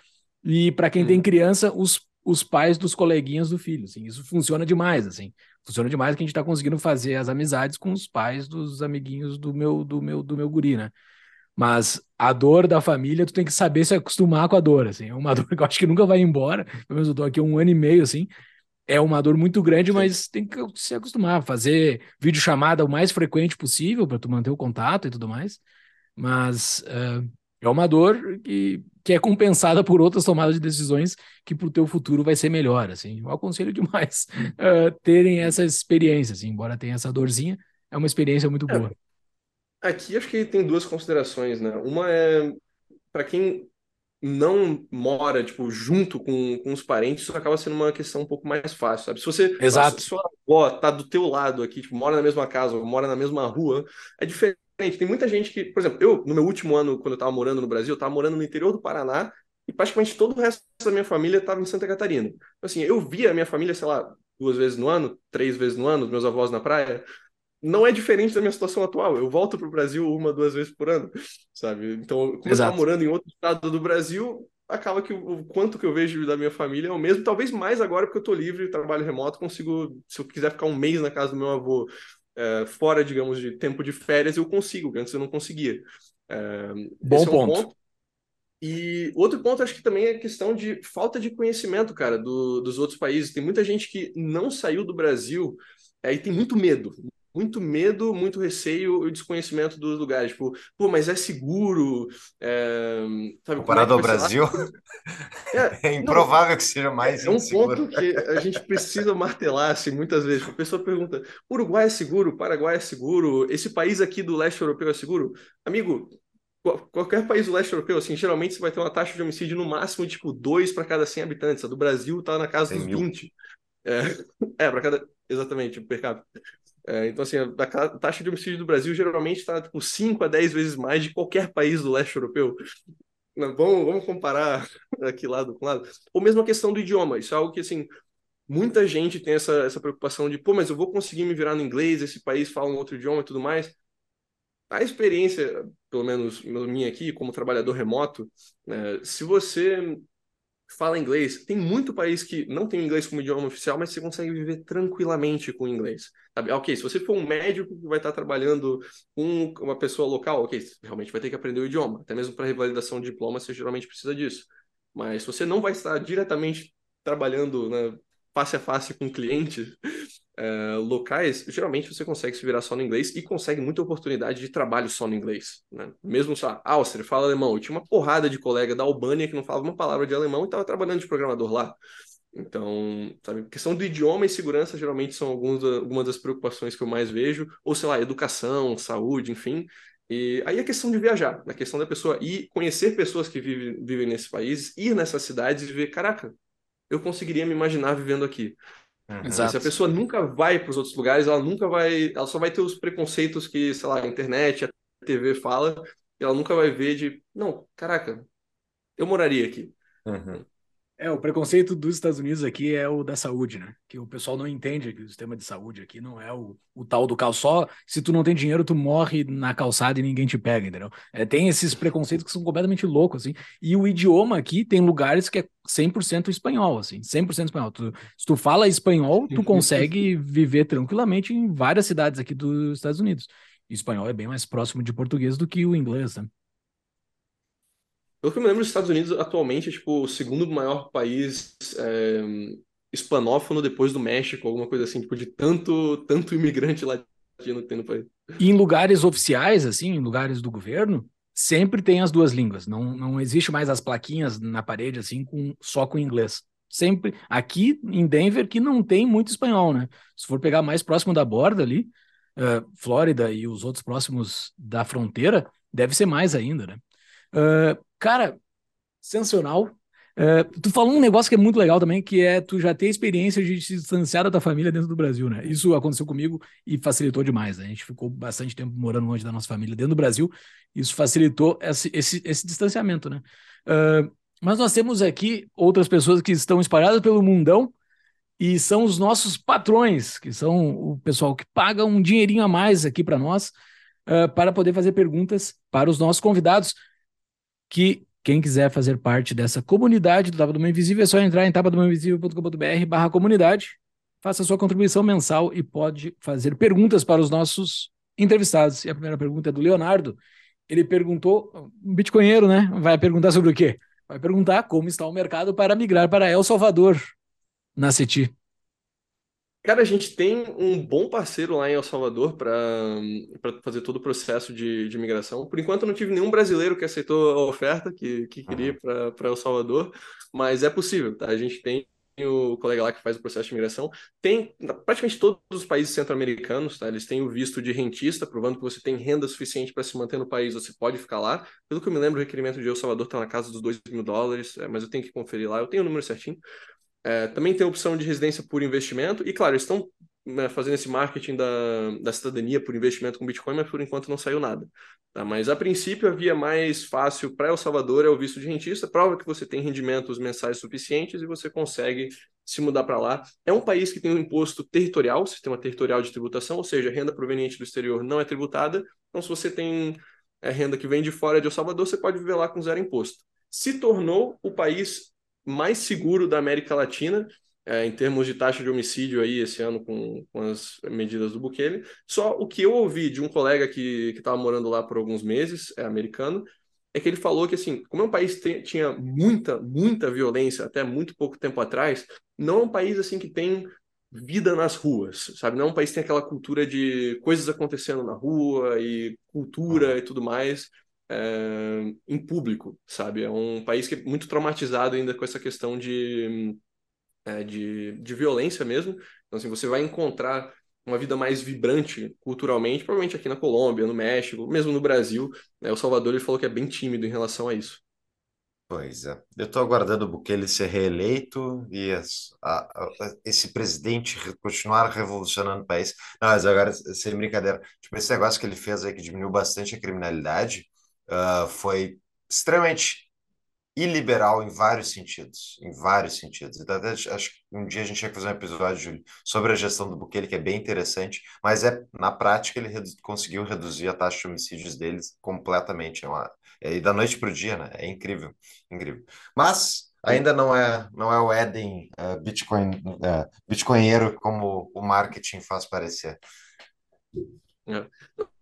e para quem hum. tem criança, os, os pais dos coleguinhas do filho. Assim, isso funciona demais, assim. Funciona demais que a gente está conseguindo fazer as amizades com os pais dos amiguinhos do meu, do meu, do meu guri, né? Mas a dor da família, tu tem que saber se acostumar com a dor, assim. É uma dor que eu acho que nunca vai embora. Pelo menos eu tô aqui um ano e meio, assim. É uma dor muito grande, Sim. mas tem que se acostumar. Fazer videochamada o mais frequente possível para tu manter o contato e tudo mais. Mas uh, É uma dor que, que é compensada por outras tomadas de decisões que para o teu futuro vai ser melhor, assim. Eu aconselho demais uh, terem essa experiência, assim, embora tenha essa dorzinha, é uma experiência muito boa. É, aqui acho que tem duas considerações, né? Uma é para quem não mora, tipo, junto com, com os parentes, isso acaba sendo uma questão um pouco mais fácil, sabe? Se você, Exato. Se sua avó tá do teu lado aqui, tipo, mora na mesma casa, ou mora na mesma rua, é diferente. Tem muita gente que, por exemplo, eu, no meu último ano, quando eu tava morando no Brasil, eu tava morando no interior do Paraná, e praticamente todo o resto da minha família estava em Santa Catarina. Assim, eu via a minha família, sei lá, duas vezes no ano, três vezes no ano, meus avós na praia, não é diferente da minha situação atual. Eu volto para o Brasil uma, duas vezes por ano, sabe? Então, como Exato. eu estava morando em outro estado do Brasil, acaba que o, quanto que eu vejo da minha família é o mesmo, talvez mais agora porque eu estou livre, trabalho remoto, consigo, se eu quiser ficar um mês na casa do meu avô, é, fora, digamos, de tempo de férias, eu consigo, antes eu não conseguia. É, Bom é um ponto. ponto. E outro ponto, acho que também é a questão de falta de conhecimento, cara, do, dos outros países. Tem muita gente que não saiu do Brasil é, e tem muito medo, muito medo, muito receio e desconhecimento dos lugares. Tipo, pô, mas é seguro? É, sabe, Comparado é ao Brasil, é, é improvável não, que seja mais É um ponto que a gente precisa martelar assim, muitas vezes. A pessoa pergunta, Uruguai é seguro? Paraguai é seguro? Esse país aqui do leste europeu é seguro? Amigo, qualquer país do leste europeu, assim, geralmente você vai ter uma taxa de homicídio no máximo, tipo, dois para cada 100 habitantes. A do Brasil tá na casa dos mil. 20. É, é para cada... Exatamente, per capita. É, então, assim, a taxa de homicídio do Brasil geralmente está tipo, 5 a 10 vezes mais de qualquer país do leste europeu. Vamos, vamos comparar aqui lado com lado. Ou mesmo a questão do idioma. Isso é algo que, assim, muita gente tem essa, essa preocupação de, pô, mas eu vou conseguir me virar no inglês, esse país fala um outro idioma e tudo mais. A experiência, pelo menos minha aqui, como trabalhador remoto, né, se você fala inglês. Tem muito país que não tem inglês como idioma oficial, mas você consegue viver tranquilamente com inglês. Sabe? Ok, se você for um médico que vai estar trabalhando com uma pessoa local, ok, realmente vai ter que aprender o idioma. Até mesmo para revalidação de diploma, você geralmente precisa disso. Mas se você não vai estar diretamente trabalhando né, face a face com o cliente, uh, locais, geralmente você consegue se virar só no inglês e consegue muita oportunidade de trabalho só no inglês. Né? Mesmo, só Áustria fala alemão. Eu tinha uma porrada de colega da Albânia que não falava uma palavra de alemão e estava trabalhando de programador lá. Então, sabe, questão do idioma e segurança geralmente são alguns, algumas das preocupações que eu mais vejo, ou sei lá, educação, saúde, enfim. E aí a questão de viajar, a questão da pessoa ir conhecer pessoas que vivem, vivem nesse país, ir nessas cidades e ver, caraca, eu conseguiria me imaginar vivendo aqui. Uhum. Se a pessoa nunca vai para os outros lugares, ela nunca vai, ela só vai ter os preconceitos que, sei lá, a internet, a TV fala, e ela nunca vai ver de, não, caraca, eu moraria aqui. Uhum. É, o preconceito dos Estados Unidos aqui é o da saúde, né? Que o pessoal não entende que o sistema de saúde aqui não é o, o tal do carro. Só se tu não tem dinheiro, tu morre na calçada e ninguém te pega, entendeu? É, tem esses preconceitos que são completamente loucos, assim. E o idioma aqui tem lugares que é 100% espanhol, assim. 100% espanhol. Tu, se tu fala espanhol, tu consegue viver tranquilamente em várias cidades aqui dos Estados Unidos. E espanhol é bem mais próximo de português do que o inglês, né? Pelo que eu me lembro, os Estados Unidos atualmente é tipo o segundo maior país é, hispanófono depois do México, alguma coisa assim, tipo, de tanto, tanto imigrante latino que tem no país. E em lugares oficiais, assim, em lugares do governo, sempre tem as duas línguas. Não, não existe mais as plaquinhas na parede, assim, com, só com inglês. Sempre. Aqui em Denver, que não tem muito espanhol, né? Se for pegar mais próximo da borda ali, uh, Flórida e os outros próximos da fronteira, deve ser mais ainda, né? Uh, cara, sensacional. Uh, tu falou um negócio que é muito legal também, que é tu já ter experiência de se distanciar da tua família dentro do Brasil, né? Isso aconteceu comigo e facilitou demais. Né? A gente ficou bastante tempo morando longe da nossa família dentro do Brasil. Isso facilitou esse, esse, esse distanciamento, né? Uh, mas nós temos aqui outras pessoas que estão espalhadas pelo mundão e são os nossos patrões, que são o pessoal que paga um dinheirinho a mais aqui para nós, uh, para poder fazer perguntas para os nossos convidados que quem quiser fazer parte dessa comunidade do Tapa do Mãe Invisível é só entrar em tapadomainvisível.com.br barra comunidade, faça sua contribuição mensal e pode fazer perguntas para os nossos entrevistados. E a primeira pergunta é do Leonardo. Ele perguntou, um bitcoinheiro, né? Vai perguntar sobre o quê? Vai perguntar como está o mercado para migrar para El Salvador, na CETI. Cara, a gente tem um bom parceiro lá em El Salvador para fazer todo o processo de, de migração. Por enquanto, eu não tive nenhum brasileiro que aceitou a oferta que, que queria uhum. para El Salvador, mas é possível, tá? A gente tem o colega lá que faz o processo de migração. Tem praticamente todos os países centro-americanos, tá? Eles têm o visto de rentista, provando que você tem renda suficiente para se manter no país, você pode ficar lá. Pelo que eu me lembro, o requerimento de El Salvador está na casa dos 2 mil dólares, é, mas eu tenho que conferir lá. Eu tenho o número certinho. É, também tem a opção de residência por investimento, e claro, estão né, fazendo esse marketing da, da cidadania por investimento com Bitcoin, mas por enquanto não saiu nada. Tá? Mas a princípio a via mais fácil para El Salvador é o visto de rentista, prova que você tem rendimentos mensais suficientes e você consegue se mudar para lá. É um país que tem um imposto territorial, sistema territorial de tributação, ou seja, renda proveniente do exterior não é tributada. Então, se você tem é, renda que vem de fora de El Salvador, você pode viver lá com zero imposto. Se tornou o país mais seguro da América Latina, é, em termos de taxa de homicídio aí esse ano com, com as medidas do Bukele. Só o que eu ouvi de um colega que estava morando lá por alguns meses, é americano, é que ele falou que, assim, como é um país que tinha muita, muita violência até muito pouco tempo atrás, não é um país, assim, que tem vida nas ruas, sabe? Não é um país que tem aquela cultura de coisas acontecendo na rua e cultura e tudo mais é, em público, sabe? É um país que é muito traumatizado ainda com essa questão de, é, de, de violência mesmo. Então, assim, você vai encontrar uma vida mais vibrante culturalmente, provavelmente aqui na Colômbia, no México, mesmo no Brasil. Né? O Salvador ele falou que é bem tímido em relação a isso. Pois é. Eu estou aguardando o Bukele ser reeleito e as, a, a, esse presidente continuar revolucionando o país. Não, mas agora, sem brincadeira, tipo, esse negócio que ele fez aí que diminuiu bastante a criminalidade, uh, foi extremamente iliberal em vários sentidos, em vários sentidos. Então, até, acho que um dia a gente que fazer um episódio, sobre a gestão do Bukele, que é bem interessante, mas é na prática ele redu conseguiu reduzir a taxa de homicídios deles completamente. É uma, é, da noite para o dia, né? É incrível, incrível. Mas ainda não é, não é o Éden uh, Bitcoin, uh, bitcoinheiro como o marketing faz parecer. É.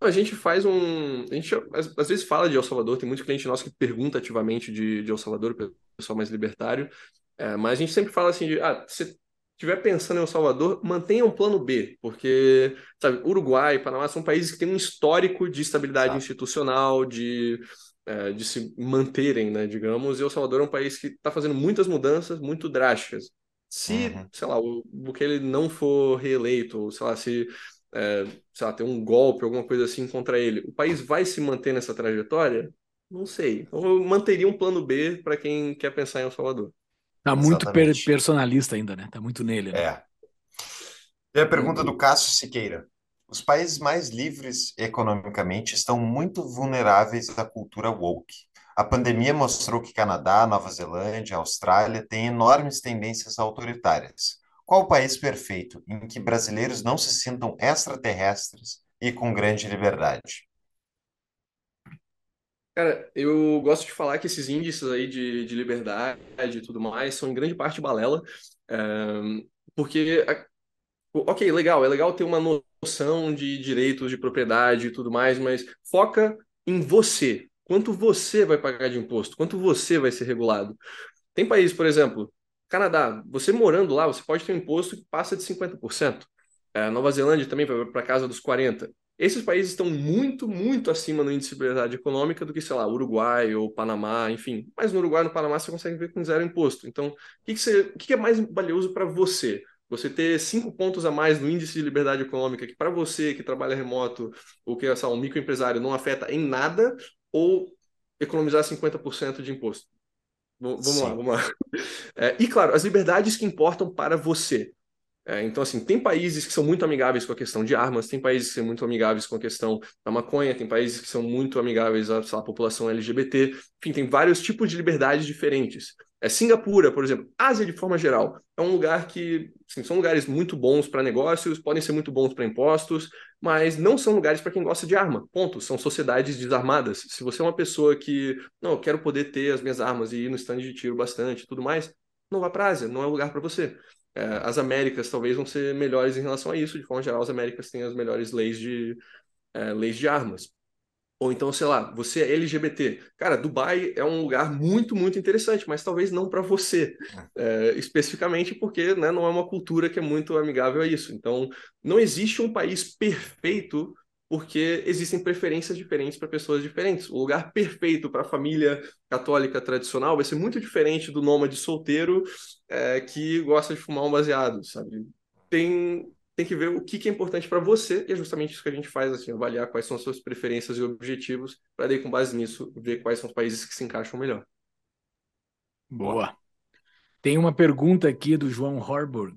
A gente faz um. A gente às, vezes fala de El Salvador, tem muito cliente nosso que pergunta ativamente de, de El Salvador, pessoal mais libertário, é, mas a gente sempre fala assim: de, ah, se estiver pensando em El Salvador, mantenha um plano B, porque, sabe, Uruguai, Panamá são países que têm um histórico de estabilidade institucional, de, é, de se manterem, né, digamos, e El Salvador é um país que está fazendo muitas mudanças muito drásticas. Se, uhum. sei lá, o Bukele não for reeleito, ou sei lá, se é, sei lá, ter um golpe, alguma coisa assim contra ele, o país vai se manter nessa trajetória? Não sei. Então eu manteria um plano B para quem quer pensar em El Salvador. Tá muito per personalista ainda, né? Tá muito nele. Né? É. E a pergunta do Cássio Siqueira. Os países mais livres economicamente estão muito vulneráveis à cultura woke. A pandemia mostrou que Canadá, Nova Zelândia, Austrália têm enormes tendências autoritárias. Qual o país perfeito em que brasileiros não se sintam extraterrestres e com grande liberdade? Cara, eu gosto de falar que esses índices aí de, de liberdade e tudo mais são em grande parte balela, é, porque, ok, legal, é legal ter uma noção de direitos de propriedade e tudo mais, mas foca em você. Quanto você vai pagar de imposto? Quanto você vai ser regulado? Tem países, por exemplo, Canadá, você morando lá, você pode ter um imposto que passa de 50%. É, Nova Zelândia também vai para casa dos 40%. Esses países estão muito, muito acima no índice de liberdade econômica do que, sei lá, Uruguai ou Panamá, enfim. Mas no Uruguai e no Panamá você consegue ver com zero imposto. Então, o que, que, o que, que é mais valioso para você? Você ter cinco pontos a mais no índice de liberdade econômica, que para você que trabalha remoto ou que é um microempresário não afeta em nada, ou economizar 50% de imposto? Vamos Sim. lá, vamos lá. É, e claro, as liberdades que importam para você. É, então, assim, tem países que são muito amigáveis com a questão de armas, tem países que são muito amigáveis com a questão da maconha, tem países que são muito amigáveis à, à população LGBT. Enfim, tem vários tipos de liberdades diferentes. É, Singapura, por exemplo, Ásia de forma geral, é um lugar que assim, são lugares muito bons para negócios, podem ser muito bons para impostos, mas não são lugares para quem gosta de arma. Ponto. São sociedades desarmadas. Se você é uma pessoa que, não, eu quero poder ter as minhas armas e ir no stand de tiro bastante e tudo mais, não vá para Ásia, não é lugar para você. É, as Américas talvez vão ser melhores em relação a isso. De forma geral, as Américas têm as melhores leis de, é, leis de armas. Ou então, sei lá, você é LGBT. Cara, Dubai é um lugar muito, muito interessante, mas talvez não para você, é, especificamente porque né, não é uma cultura que é muito amigável a isso. Então, não existe um país perfeito porque existem preferências diferentes para pessoas diferentes. O lugar perfeito para a família católica tradicional vai ser muito diferente do nômade solteiro é, que gosta de fumar um baseado, sabe? Tem, tem que ver o que, que é importante para você, e é justamente isso que a gente faz, assim, avaliar quais são as suas preferências e objetivos, para daí, com base nisso, ver quais são os países que se encaixam melhor. Boa. Tem uma pergunta aqui do João Horburg.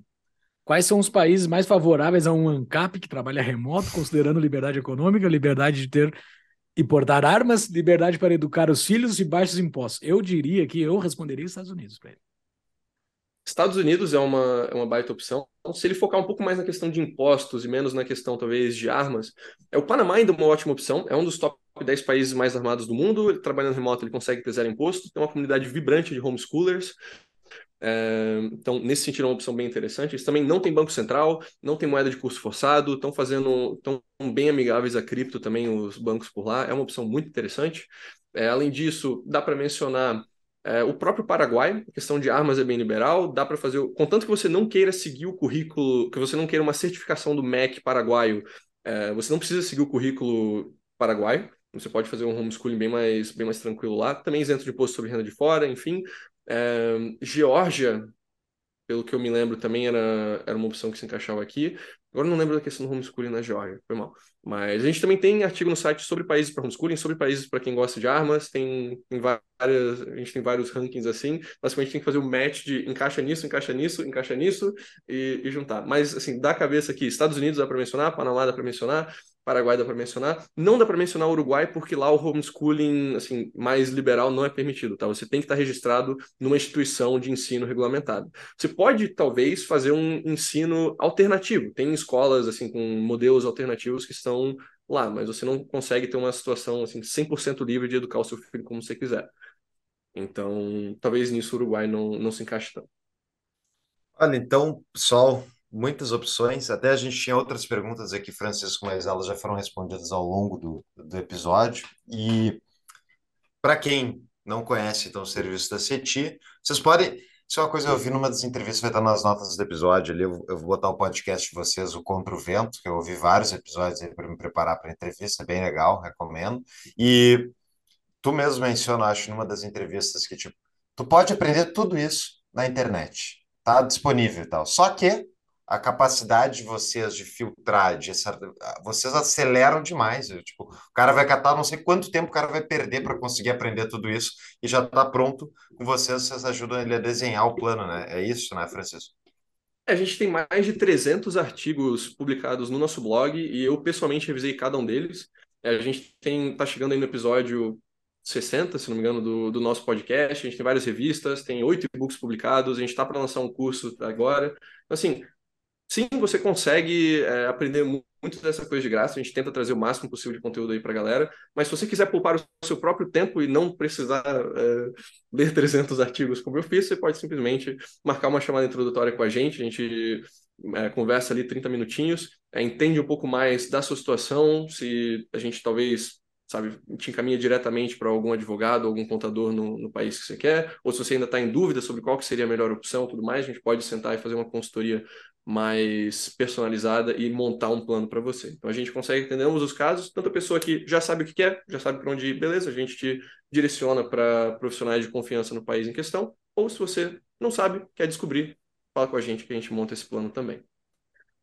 Quais são os países mais favoráveis a um ANCAP que trabalha remoto, considerando liberdade econômica, liberdade de ter e portar armas, liberdade para educar os filhos e baixos impostos? Eu diria que eu responderia Estados Unidos para ele. Estados Unidos é uma, é uma baita opção. Se ele focar um pouco mais na questão de impostos e menos na questão, talvez, de armas, é o Panamá ainda uma ótima opção. É um dos top 10 países mais armados do mundo. Ele, trabalhando remoto, ele consegue ter zero imposto. Tem uma comunidade vibrante de homeschoolers. É, então, nesse sentido, é uma opção bem interessante. Eles também não têm banco central, não tem moeda de curso forçado, estão fazendo, estão bem amigáveis a cripto também, os bancos por lá. É uma opção muito interessante. É, além disso, dá para mencionar é, o próprio Paraguai, questão de armas é bem liberal, dá para fazer, contanto que você não queira seguir o currículo, que você não queira uma certificação do MEC paraguaio, é, você não precisa seguir o currículo paraguaio, você pode fazer um homeschooling bem mais, bem mais tranquilo lá, também isento de imposto sobre renda de fora, enfim. É, Geórgia, pelo que eu me lembro, também era, era uma opção que se encaixava aqui. Agora não lembro da questão do homeschooling na Geórgia, foi mal. Mas a gente também tem artigo no site sobre países para homeschooling, sobre países para quem gosta de armas, tem, tem várias, a gente tem vários rankings assim. Basicamente tem que fazer um match de encaixa nisso, encaixa nisso, encaixa nisso e, e juntar. Mas assim, da cabeça aqui, Estados Unidos dá para mencionar, Panamá dá para mencionar, Paraguai dá para mencionar. Não dá para mencionar o Uruguai porque lá o homeschooling assim mais liberal não é permitido, tá? Você tem que estar registrado numa instituição de ensino regulamentado. Você pode talvez fazer um ensino alternativo. Tem escolas assim com modelos alternativos que estão lá, mas você não consegue ter uma situação assim 100% livre de educar o seu filho como você quiser. Então, talvez nisso o Uruguai não, não se encaixe tanto. Olha, então, pessoal, muitas opções. Até a gente tinha outras perguntas aqui, Francisco, mas elas já foram respondidas ao longo do, do episódio. E para quem não conhece então, o serviço da CETI, vocês podem. Isso é uma coisa que eu vi numa das entrevistas, vai estar nas notas do episódio ali. Eu, eu vou botar o podcast de vocês, o Contra o Vento, que eu ouvi vários episódios aí para me preparar para a entrevista, é bem legal, recomendo. E tu mesmo menciona, acho, numa das entrevistas que, tipo, tu pode aprender tudo isso na internet, tá disponível e tal. Só que a capacidade de vocês de filtrar, de vocês aceleram demais. Eu, tipo, o cara vai catar, não sei quanto tempo o cara vai perder para conseguir aprender tudo isso e já está pronto com vocês, vocês ajudam ele a desenhar o plano, né? É isso, né, Francisco? A gente tem mais de 300 artigos publicados no nosso blog e eu pessoalmente revisei cada um deles. É, a gente tem tá chegando aí no episódio 60, se não me engano, do, do nosso podcast. A gente tem várias revistas, tem oito e-books publicados. A gente está para lançar um curso agora. Então, assim, Sim, você consegue é, aprender muito dessa coisa de graça. A gente tenta trazer o máximo possível de conteúdo aí para a galera. Mas se você quiser poupar o seu próprio tempo e não precisar é, ler 300 artigos como eu fiz, você pode simplesmente marcar uma chamada introdutória com a gente. A gente é, conversa ali 30 minutinhos, é, entende um pouco mais da sua situação, se a gente talvez sabe, te encaminha diretamente para algum advogado, algum contador no, no, país que você quer, ou se você ainda está em dúvida sobre qual que seria a melhor opção, tudo mais, a gente pode sentar e fazer uma consultoria mais personalizada e montar um plano para você. Então a gente consegue entender ambos os casos, tanto a pessoa que já sabe o que quer, já sabe para onde ir, beleza, a gente te direciona para profissionais de confiança no país em questão, ou se você não sabe, quer descobrir, fala com a gente que a gente monta esse plano também.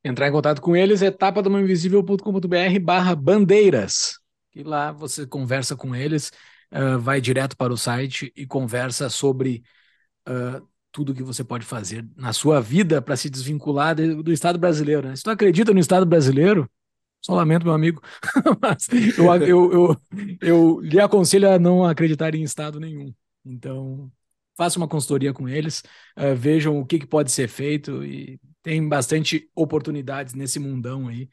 Entrar em contato com eles é tapadamainvisível.com.br barra bandeiras. E lá você conversa com eles, uh, vai direto para o site e conversa sobre uh, tudo que você pode fazer na sua vida para se desvincular de, do Estado brasileiro. Né? Se tu acredita no Estado brasileiro, só lamento, meu amigo, mas eu, eu, eu, eu, lhe aconselho a não acreditar em Estado nenhum. Então, faça uma consultoria com eles, uh, vejam o que, que, pode ser feito e tem bastante oportunidades nesse mundão aí,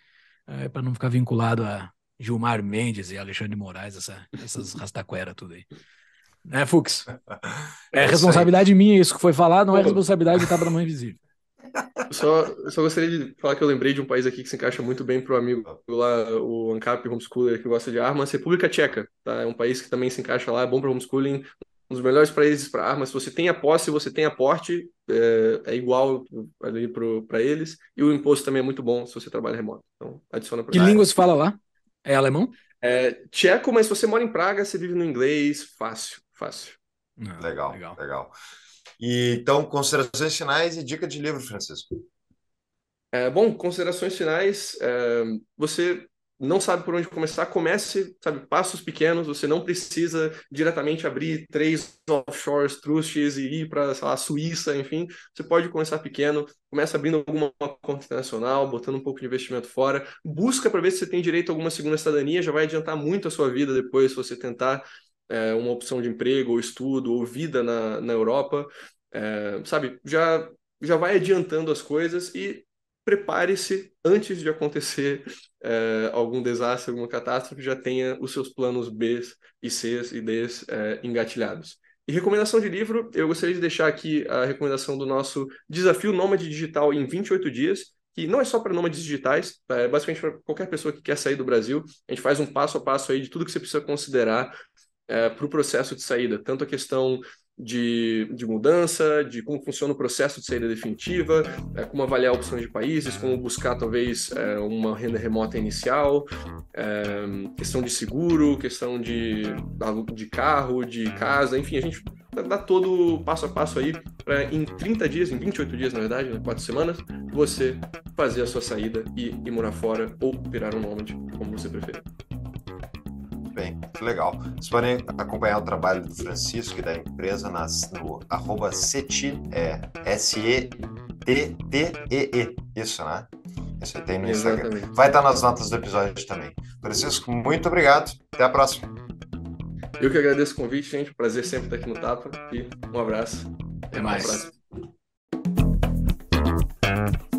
uh, para não ficar vinculado a Gilmar Mendes e Alexandre Moraes, essa, essas rastaquera tudo aí. Né, Fux? É, é responsabilidade minha isso que foi falado, não é responsabilidade do Cabra Mãe Invisível. Só, só gostaria de falar que eu lembrei de um país aqui que se encaixa muito bem para o amigo lá, o ANCAP homeschooler que gosta de armas, República Tcheca. Tá? É um país que também se encaixa lá, é bom para homeschooling, um dos melhores países para armas. Se você tem a posse, você tem a porte, é, é igual ali para eles. E o imposto também é muito bom se você trabalha remoto. Então, adiciona para Que língua você fala lá? É alemão? É tcheco, mas se você mora em Praga, você vive no inglês, fácil, fácil. Ah, legal, legal, legal. E, então, considerações finais e dica de livro, Francisco. É, bom, considerações finais. É, você não sabe por onde começar, comece, sabe, passos pequenos. Você não precisa diretamente abrir três offshores, trusts e ir para, a Suíça, enfim. Você pode começar pequeno, começa abrindo alguma conta internacional, botando um pouco de investimento fora. Busca para ver se você tem direito a alguma segunda cidadania, já vai adiantar muito a sua vida depois se você tentar é, uma opção de emprego, ou estudo, ou vida na, na Europa. É, sabe, já, já vai adiantando as coisas e prepare-se antes de acontecer é, algum desastre, alguma catástrofe, já tenha os seus planos B e C e D é, engatilhados. E recomendação de livro, eu gostaria de deixar aqui a recomendação do nosso Desafio Nômade Digital em 28 dias, que não é só para nômades digitais, é basicamente para qualquer pessoa que quer sair do Brasil. A gente faz um passo a passo aí de tudo que você precisa considerar é, para o processo de saída, tanto a questão de, de mudança, de como funciona o processo de saída definitiva, é, como avaliar opções de países, como buscar talvez é, uma renda remota inicial, é, questão de seguro, questão de, de carro, de casa, enfim, a gente dá todo passo a passo aí para em 30 dias, em 28 dias na verdade, né, 4 semanas, você fazer a sua saída e ir morar fora ou virar um nômade, como você preferir bem, muito legal. Vocês podem acompanhar o trabalho do Francisco e da empresa nas, no arroba CETI, é S-E-T-T-E-E, isso, né? Isso aí tem no Instagram. Exatamente. Vai estar nas notas do episódio também. Francisco, muito obrigado. Até a próxima. Eu que agradeço o convite, gente. Prazer sempre estar aqui no Tapa. E um abraço. Até mais. Um